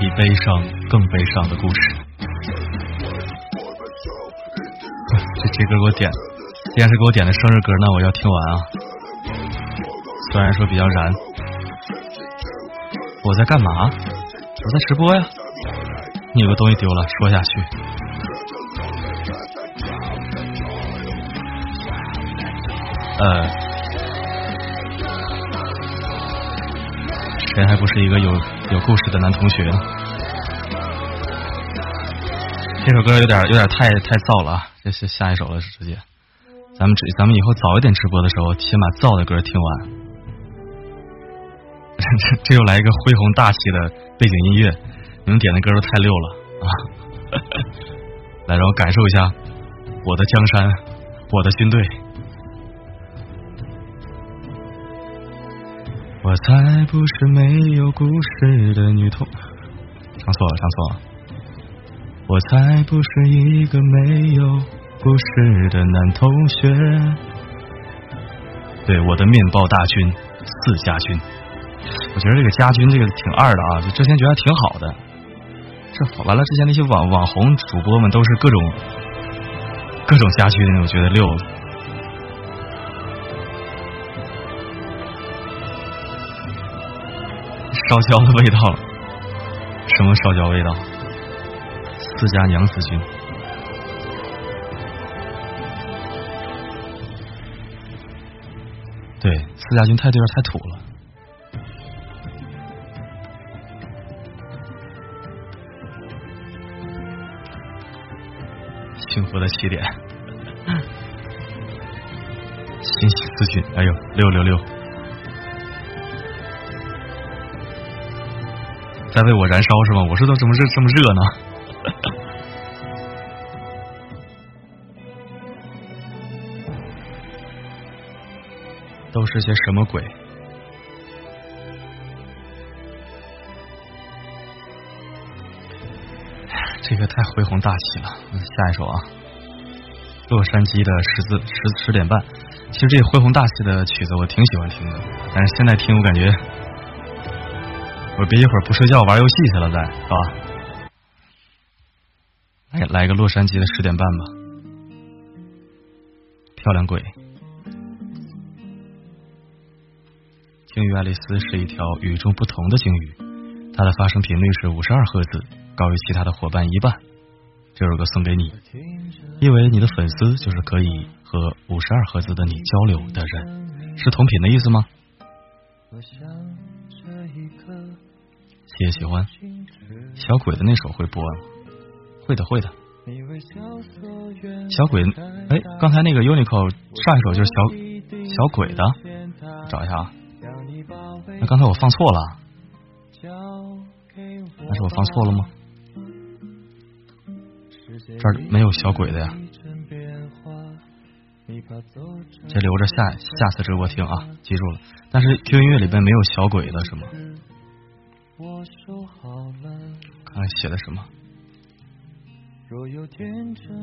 比悲伤更悲伤的故事。这这歌给我点，既然是给我点的生日歌，那我要听完啊。虽然说比较燃，我在干嘛？我在直播呀。你有个东西丢了，说下去。呃。谁还不是一个有有故事的男同学呢？这首歌有点有点太太燥了啊！这是下一首了，直接。咱们直咱们以后早一点直播的时候，先把燥的歌听完。这这又来一个恢宏大气的背景音乐，你们点的歌都太溜了啊！来，让我感受一下我的江山，我的军队。才不是没有故事的女同，唱错了，唱错了。我才不是一个没有故事的男同学。对，我的面包大军四家军，我觉得这个家军这个挺二的啊，就之前觉得挺好的。这完了，之前那些网网红主播们都是各种各种家军，我觉得六了。烧焦的味道了，什么烧焦味道？四家娘子军。对，四家军太对了，太土了。幸福的起点。谢谢咨询，哎呦，六六六。在为我燃烧是吗？我说都怎么热这么热呢？都是些什么鬼？这个太恢宏大气了。下一首啊，洛杉矶的十字十十点半。其实这恢宏大气的曲子我挺喜欢听的，但是现在听我感觉，我别一会儿不睡觉玩游戏去了，再是吧？来来个洛杉矶的十点半吧，漂亮鬼。鲸鱼爱丽丝是一条与众不同的鲸鱼，它的发声频率是五十二赫兹，高于其他的伙伴一半。这首歌送给你，因为你的粉丝就是可以和五十二赫兹的你交流的人，是同频的意思吗？也喜欢，小鬼的那首会播吗？会的，会的。小鬼，哎，刚才那个 Uniqlo 上一首就是小小鬼的，找一下啊。那刚才我放错了，那是我放错了吗？这儿没有小鬼的呀，这留着下下次直播听啊，记住了。但是 Q 音乐里边没有小鬼的是吗？写的什么？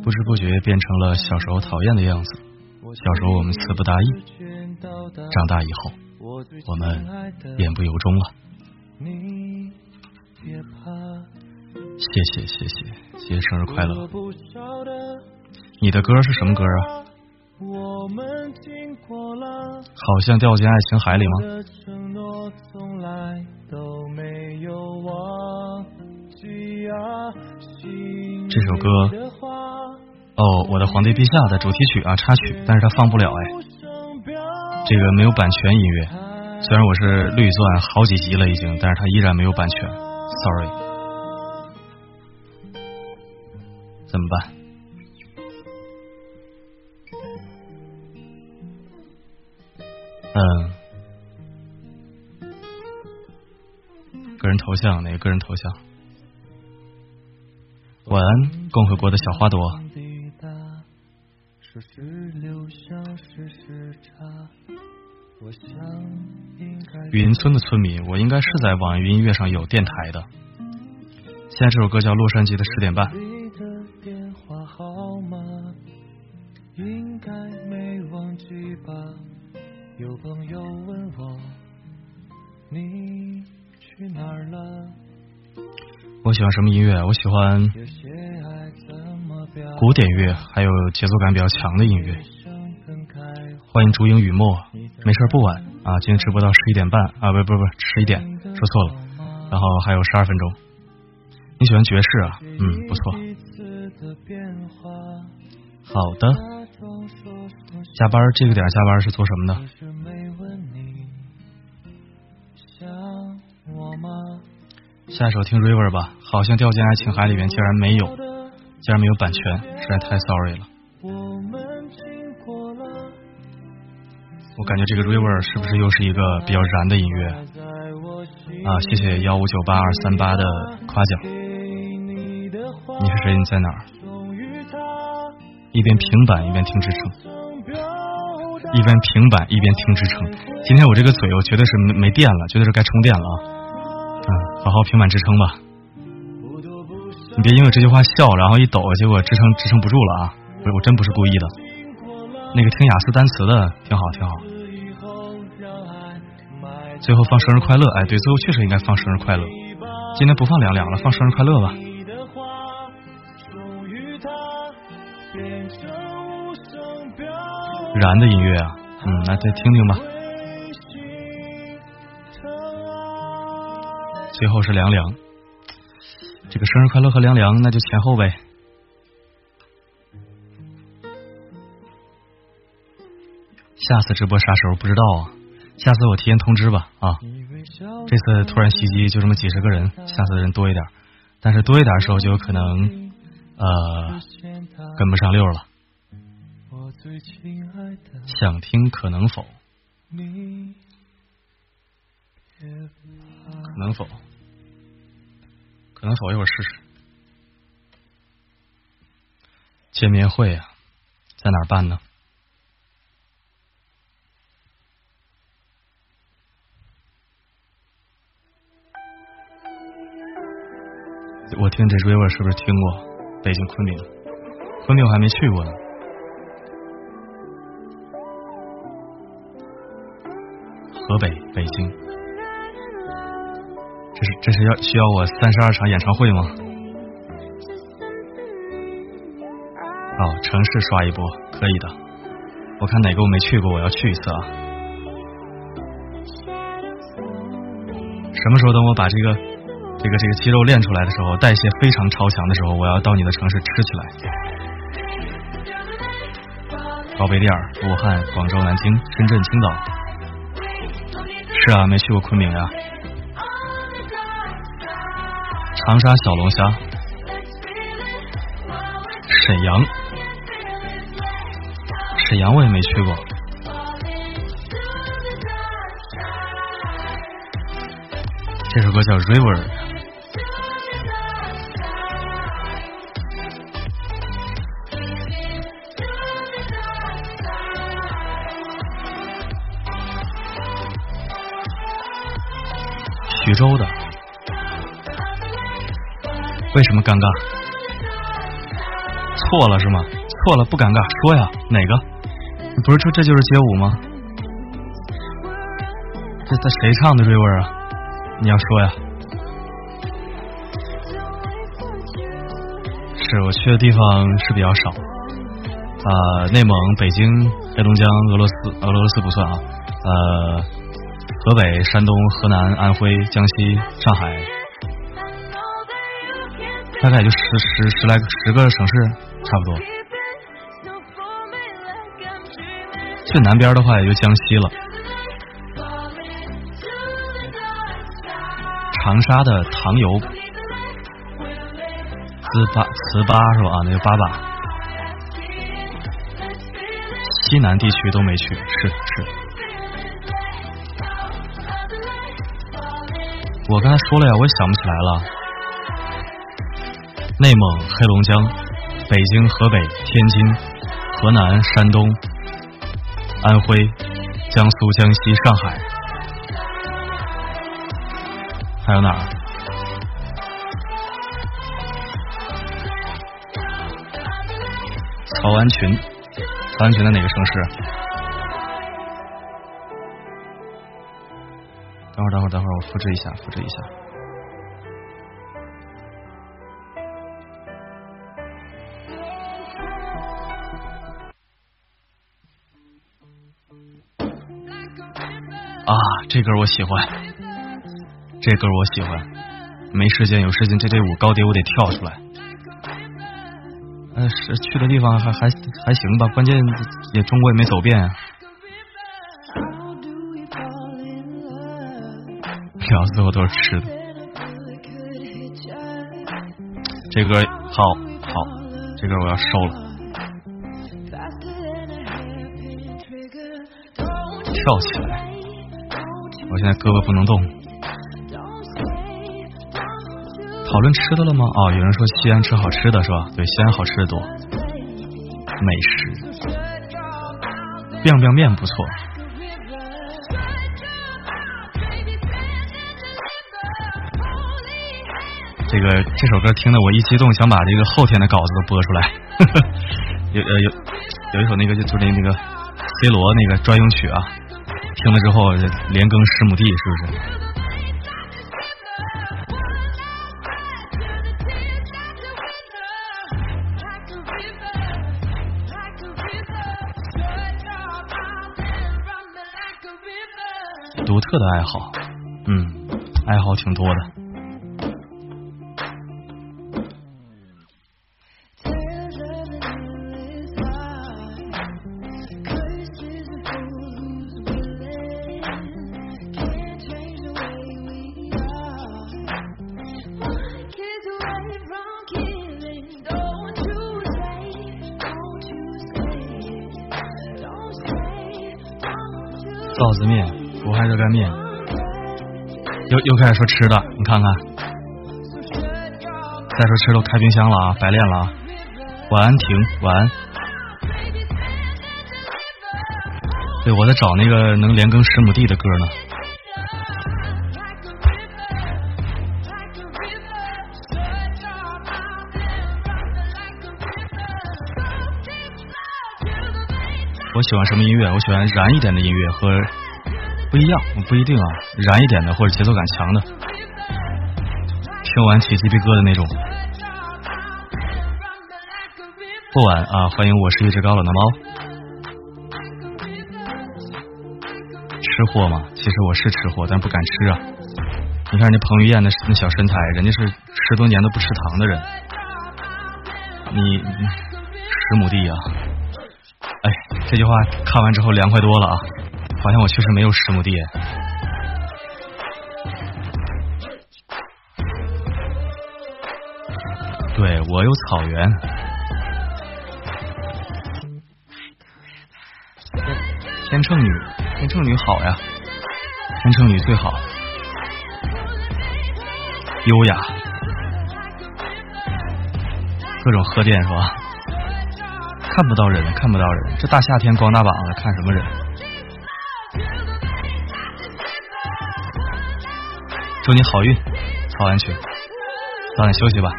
不知不觉变成了小时候讨厌的样子。小时候我们词不达意，长大以后。我们言不由衷了，谢谢谢谢谢谢生日快乐！你的歌是什么歌啊？好像掉进爱情海里吗？这首歌哦，我的皇帝陛下的主题曲啊，插曲，但是它放不了哎。这个没有版权音乐，虽然我是绿钻好几级了已经，但是它依然没有版权，sorry，怎么办？嗯，个人头像哪个个人头像？晚安，共和国的小花朵。云村的村民，我应该是在网易云音乐上有电台的。现在这首歌叫《洛杉矶的十点半》。我喜欢什么音乐？我喜欢古典乐，还有节奏感比较强的音乐。欢迎竹影雨墨，没事不晚啊，今天直播到十一点半啊，不不不，十一点说错了，然后还有十二分钟。你喜欢爵士啊？嗯，不错。好的。加班这个点加班是做什么的？下一首听 River 吧，好像掉进爱情海里面，竟然没有，竟然没有版权，实在太 sorry 了。我感觉这个 River 是不是又是一个比较燃的音乐啊？谢谢幺五九八二三八的夸奖。你是谁？你在哪？一边平板一边听支撑，一边平板一边听支撑。今天我这个嘴，我绝对是没没电了，绝对是该充电了啊！嗯，好好平板支撑吧。你别因为这句话笑，然后一抖，结果支撑支撑不住了啊！我我真不是故意的。那个听雅思单词的挺好，挺好。最后放生日快乐，哎，对，最后确实应该放生日快乐。今天不放凉凉了，放生日快乐吧。燃的音乐啊，嗯，那再听听吧。最后是凉凉，这个生日快乐和凉凉，那就前后呗。下次直播啥时候不知道啊？下次我提前通知吧啊！这次突然袭击就这么几十个人，下次人多一点，但是多一点的时候就有可能呃，跟不上溜了。想听可能否？能否？可能否？一会儿试试。见面会啊，在哪儿办呢？我听这 River 是不是听过？北京昆明，昆明我还没去过呢。河北、北京，这是这是要需要我三十二场演唱会吗？哦，城市刷一波，可以的。我看哪个我没去过，我要去一次啊。什么时候等我把这个这个这个肌肉练出来的时候，代谢非常超强的时候，我要到你的城市吃起来。高碑店、武汉、广州、南京、深圳、青岛。是啊，没去过昆明呀、长沙小龙虾，沈阳，沈阳我也没去过。这首歌叫《River》，徐州的。为什么尴尬？错了是吗？错了不尴尬，说呀，哪个？你不是说这就是街舞吗？这这谁唱的《River》啊？你要说呀？是我去的地方是比较少，啊、内蒙、北京、黑龙江、俄罗斯，俄罗斯不算啊，呃，河北、山东、河南、安徽、江西、上海，大概也就十十十来十个城市，差不多。最南边的话也就江西了。长沙的糖油糍粑糍粑是吧？啊，那个粑粑。西南地区都没去，是是。我刚才说了呀，我也想不起来了。内蒙、黑龙江、北京、河北、天津、河南、山东、安徽、江苏、江西、上海，还有哪儿？曹安群，曹安群的哪个城市？等会儿，等会儿，等会儿，我复制一下，复制一下。这歌我喜欢，这歌我喜欢。没时间，有时间这这舞高低我得跳出来。呃，是去的地方还还还行吧，关键也中国也没走遍啊。聊最后都是吃的。这歌好好，这歌我要收了。跳起来！我现在胳膊不能动。讨论吃的了吗？哦，有人说西安吃好吃的是吧？对，西安好吃的多，美食。biang biang 面不错。这个这首歌听得我一激动，想把这个后天的稿子都播出来。有呃有有一首那个就就那那个 C 罗那个专用曲啊，听了之后连更十亩地，是不是？独特的爱好，嗯，爱好挺多的。臊子面，武汉热干面，又又开始说吃的，你看看，再说吃都开冰箱了啊，白练了啊，晚安婷，晚安。对，我在找那个能连更十亩地的歌呢。喜欢什么音乐？我喜欢燃一点的音乐和不一样，不一定啊，燃一点的或者节奏感强的，听完起鸡皮疙瘩那种。不晚啊，欢迎，我是一只高冷的猫。吃货嘛，其实我是吃货，但不敢吃啊。你看人彭于晏那那小身材，人家是十多年都不吃糖的人。你十亩地啊？哎，这句话看完之后凉快多了啊！发现我确实没有十亩地。对我有草原。天秤女，天秤女好呀，天秤女最好，优雅，各种喝电是吧？看不到人，看不到人，这大夏天光大膀子，看什么人？祝你好运，曹安群，早点休息吧，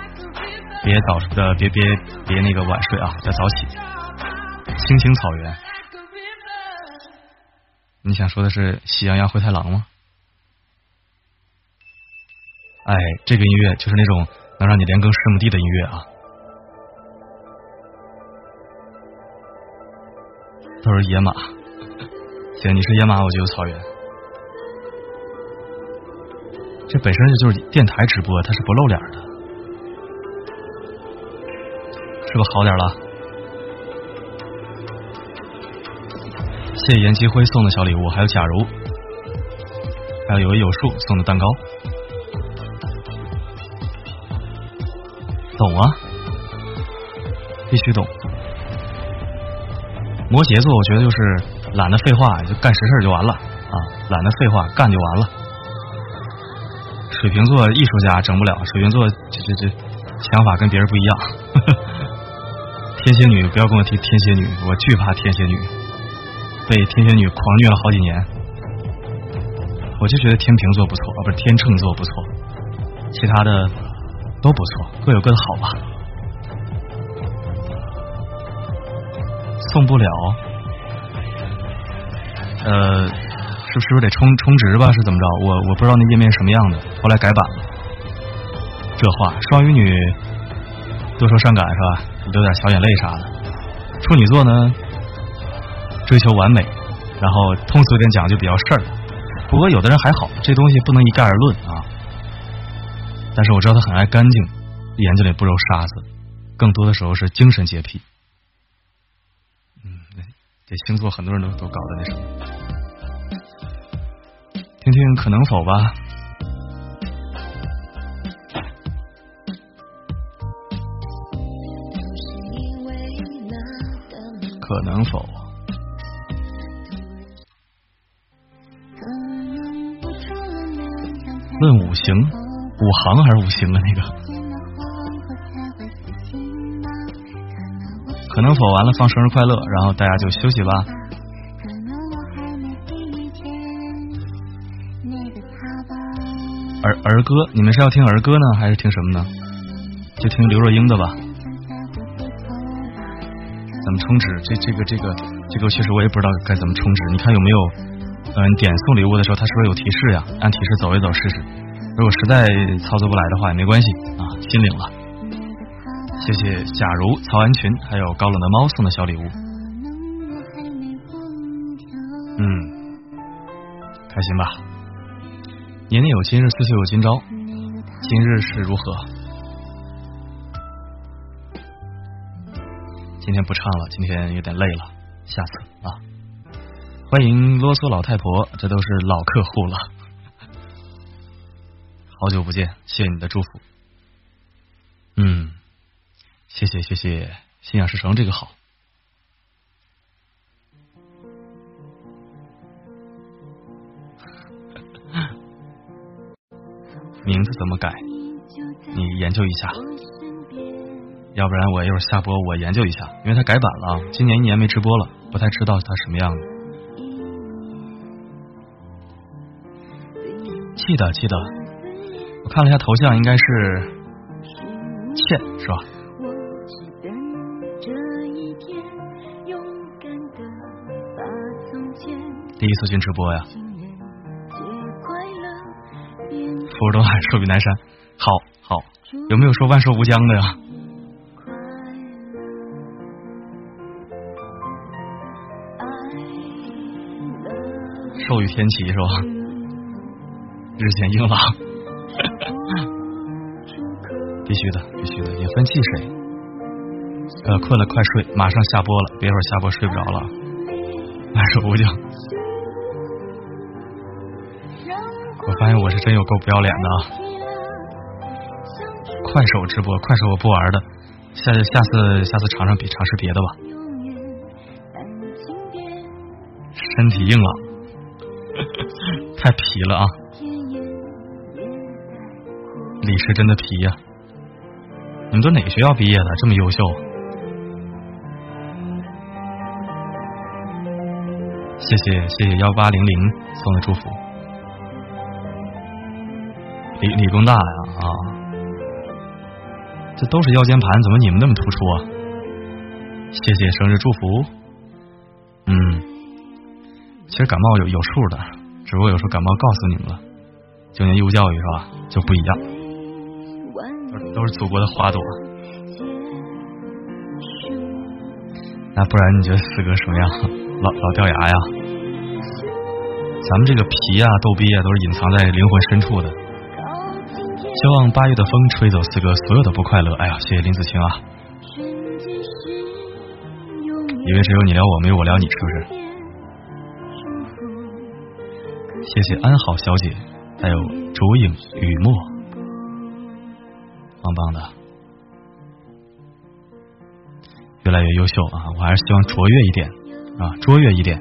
别早呃别别别那个晚睡啊，要早起。青青草原。你想说的是《喜羊羊灰太狼》吗？哎，这个音乐就是那种能让你连更十亩地的音乐啊！都是野马，行，你是野马，我就有草原。这本身就是电台直播，它是不露脸的，是不是好点了？谢谢颜积辉送的小礼物，还有假如，还有有为有数送的蛋糕，懂啊，必须懂。摩羯座，我觉得就是懒得废话，就干实事就完了啊，懒得废话，干就完了。水瓶座艺术家整不了，水瓶座这这这想法跟别人不一样。天蝎女，不要跟我提天蝎女，我惧怕天蝎女。被天蝎女狂虐了好几年，我就觉得天平座不错啊，不是天秤座不错，其他的都不错，各有各的好吧。送不了，呃，是是不是得充充值吧？是怎么着？我我不知道那页面什么样的，后来改版了。这话，双鱼女多愁善感是吧？流点小眼泪啥的。处女座呢？追求完美，然后通俗点讲就比较事儿。不过有的人还好，这东西不能一概而论啊。但是我知道他很爱干净，眼睛里不揉沙子，更多的时候是精神洁癖。嗯，这星座很多人都都搞的那什么。听听可能否吧？可能否？问五行，五行还是五行啊？那个可能否完了放生日快乐，然后大家就休息吧。儿儿歌，你们是要听儿歌呢，还是听什么呢？就听刘若英的吧。怎么充值？这这个这个这个，确实我也不知道该怎么充值。你看有没有？嗯，点送礼物的时候，它是不是有提示呀？按提示走一走试试。如果实在操作不来的话，也没关系啊，心领了。谢谢，假如曹安群还有高冷的猫送的小礼物。嗯，开心吧？年年有今日，岁岁有今朝。今日是如何？今天不唱了，今天有点累了，下次啊。欢迎啰嗦老太婆，这都是老客户了，好久不见，谢谢你的祝福。嗯，谢谢谢谢，心想事成这个好。名字怎么改？你研究一下，要不然我一会儿下播我研究一下，因为他改版了，今年一年没直播了，不太知道他什么样子。记得记得，我看了一下头像，应该是倩是吧？第一次进直播呀，福尔东海，寿比南山，好好，有没有说万寿无疆的呀？寿与天齐是吧？日渐硬朗，必须的，必须的，也分气水。呃，困了快睡，马上下播了，别一会儿下播睡不着了。万寿无疆。我发现我是真有够不要脸的啊！快手直播，快手我不玩的，下下次下次尝尝别尝试别的吧。身体硬朗，太皮了啊！李是真的皮呀！你们都哪个学校毕业的？这么优秀？谢谢谢谢幺八零零送的祝福。理理工大呀啊！这都是腰间盘，怎么你们那么突出啊？谢谢生日祝福。嗯，其实感冒有有数的，只不过有时候感冒告诉你们了，九年义务教育是吧，就不一样，都是祖国的花朵。那不然你觉得四哥什么样？老老掉牙呀？咱们这个皮呀、逗逼啊，都是隐藏在灵魂深处的。望八月的风吹走四哥所有的不快乐。哎呀，谢谢林子清啊！以为只有你聊我，没有我聊你，是不是？谢谢安好小姐，还有烛影雨墨，棒棒的，越来越优秀啊！我还是希望卓越一点啊，卓越一点。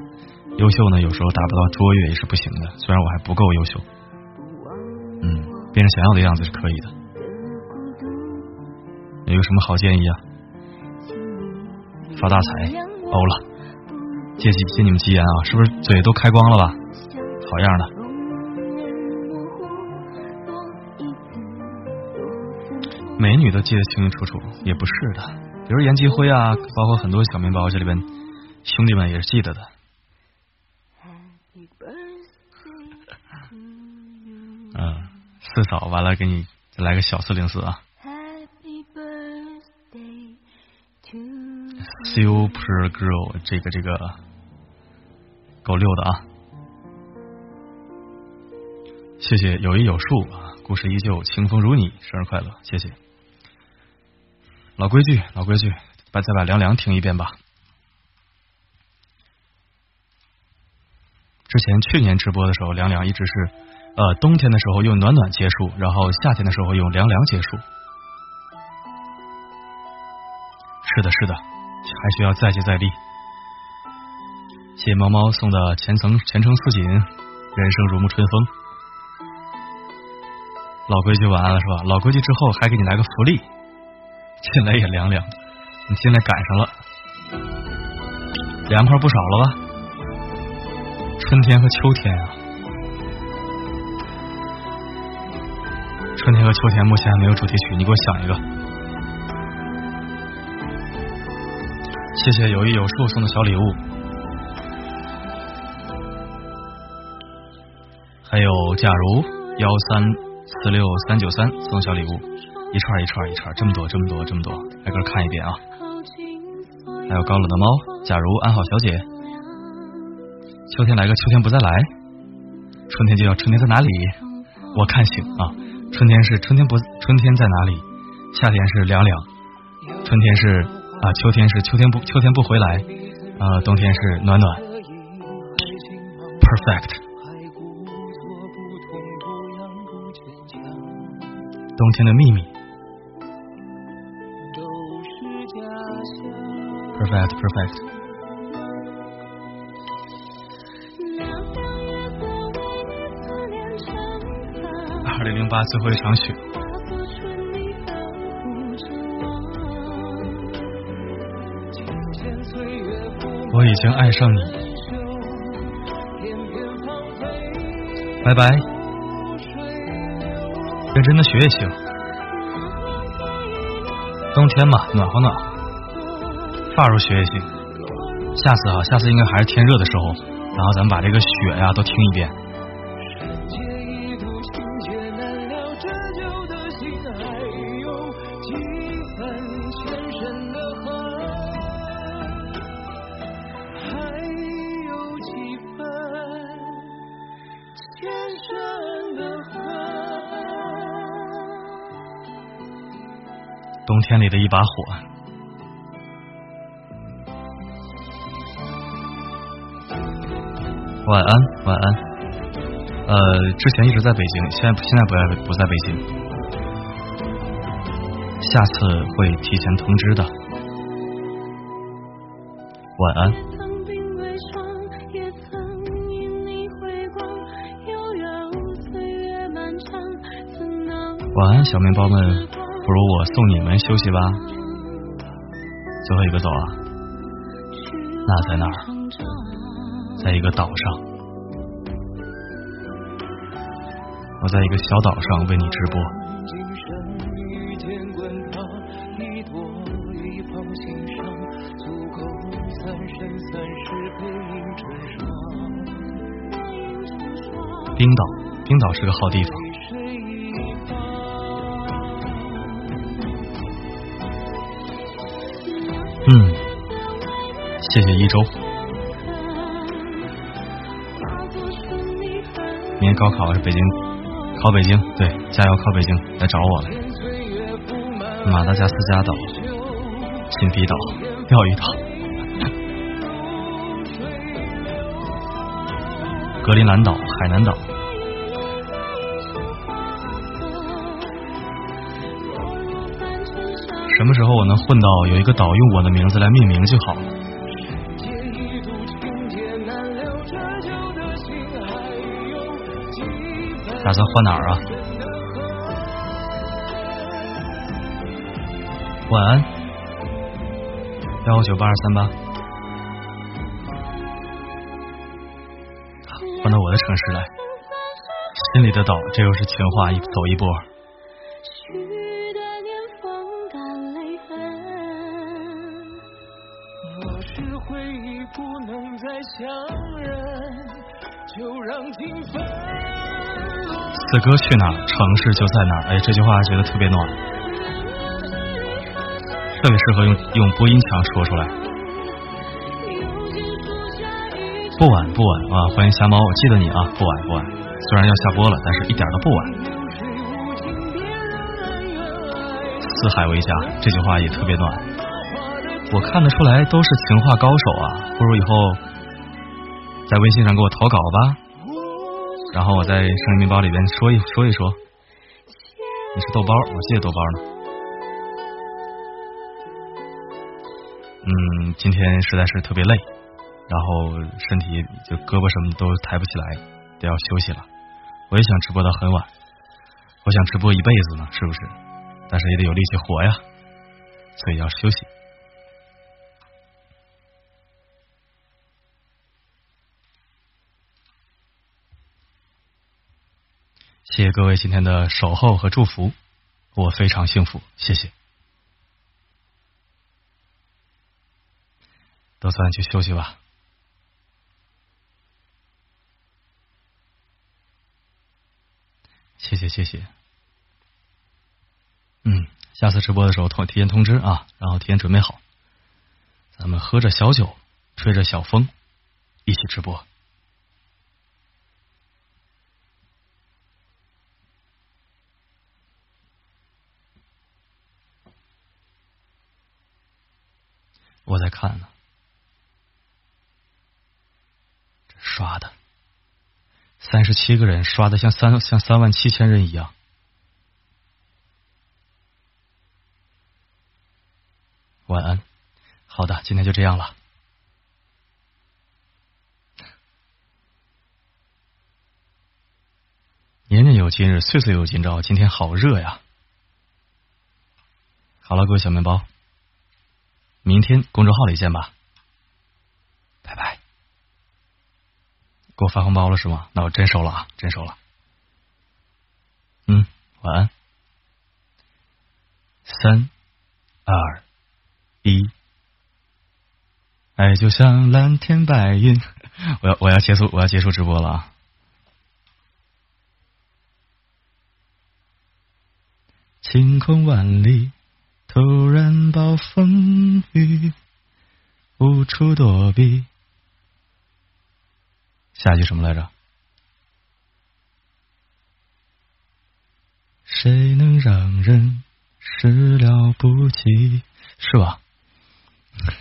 优秀呢，有时候达不到卓越也是不行的。虽然我还不够优秀，变成想要的样子是可以的。有什么好建议啊？发大财，欧了，借借借你们吉言啊！是不是嘴都开光了吧？好样的！美女都记得清清楚楚，也不是的。比如严继辉啊，包括很多小面包，这里边兄弟们也是记得的。嗯。四嫂，完了，给你再来个小四零四啊！Super Girl，这个这个够溜的啊！谢谢有一有数啊，故事依旧，清风如你，生日快乐！谢谢。老规矩，老规矩，把再把凉凉听一遍吧。之前去年直播的时候，凉凉一直是。呃，冬天的时候用暖暖结束，然后夏天的时候用凉凉结束。是的，是的，还需要再接再厉。谢谢猫猫送的前程前程似锦，人生如沐春风。老规矩晚安了是吧？老规矩之后还给你来个福利，进来也凉凉。你进来赶上了，凉快不少了吧？春天和秋天啊。春天和秋天目前还没有主题曲，你给我想一个。谢谢有意有数送的小礼物，还有假如幺三四六三九三送小礼物，一串一串一串，这么多这么多这么多，挨个看一遍啊。还有高冷的猫，假如安好小姐，秋天来个秋天不再来，春天就要春天在哪里？我看行啊。春天是春天不春天在哪里？夏天是凉凉，春天是啊，秋天是秋天不秋天不回来啊，冬天是暖暖，perfect。冬天的秘密，perfect perfect。八最后一场雪。我已经爱上你，拜拜。认真的学也行，冬天嘛，暖和暖和。发如雪也行。下次啊，下次应该还是天热的时候，然后咱们把这个雪呀都听一遍。里的一把火。晚安，晚安。呃，之前一直在北京，现在现在不在不在北京，下次会提前通知的。晚安。晚安，小面包们，不如我送你们休息吧。最后一个走啊？那在哪儿？在一个岛上，我在一个小岛上为你直播。冰岛，冰岛是个好地方。高考是北京，考北京，对，加油考北京，来找我来。马达加斯加岛、新皮岛、钓鱼岛、格陵兰岛、海南岛。什么时候我能混到有一个岛用我的名字来命名就好了。打算换哪儿啊？晚安，幺五九八二三八，换到我的城市来，心里的岛，这又是情话一走一波。此歌去哪，城市就在哪。哎，这句话觉得特别暖，特别适合用用播音腔说出来。不晚不晚啊！欢迎瞎猫，我记得你啊！不晚不晚，虽然要下播了，但是一点都不晚。四海为家，这句话也特别暖。我看得出来都是情话高手啊，不如以后在微信上给我投稿吧。然后我在声音面包里边说一说一说，你是豆包，我谢谢豆包呢。嗯，今天实在是特别累，然后身体就胳膊什么都抬不起来，得要休息了。我也想直播到很晚，我想直播一辈子呢，是不是？但是也得有力气活呀，所以要休息。各位今天的守候和祝福，我非常幸福，谢谢。都算去休息吧。谢谢谢谢。嗯，下次直播的时候通提前通知啊，然后提前准备好，咱们喝着小酒，吹着小风，一起直播。我在看呢，这刷的三十七个人刷的像三像三万七千人一样。晚安，好的，今天就这样了。年年。有今日，岁岁有今朝。今天好热呀！好了，各位小面包，明天公众号里见吧，拜拜。给我发红包了是吗？那我真收了啊，真收了。嗯，晚安。三二一，爱就像蓝天白云。我要我要结束我要结束直播了啊！晴空万里，突然暴风雨，无处躲避。下一句什么来着？谁能让人始料不及？是吧？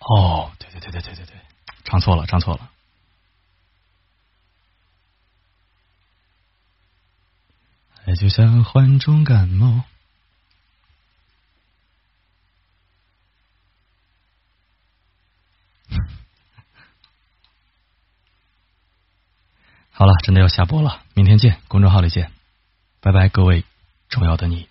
哦，对对对对对对对，唱错了，唱错了。爱就像患重感冒。好了，真的要下播了，明天见，公众号里见，拜拜，各位重要的你。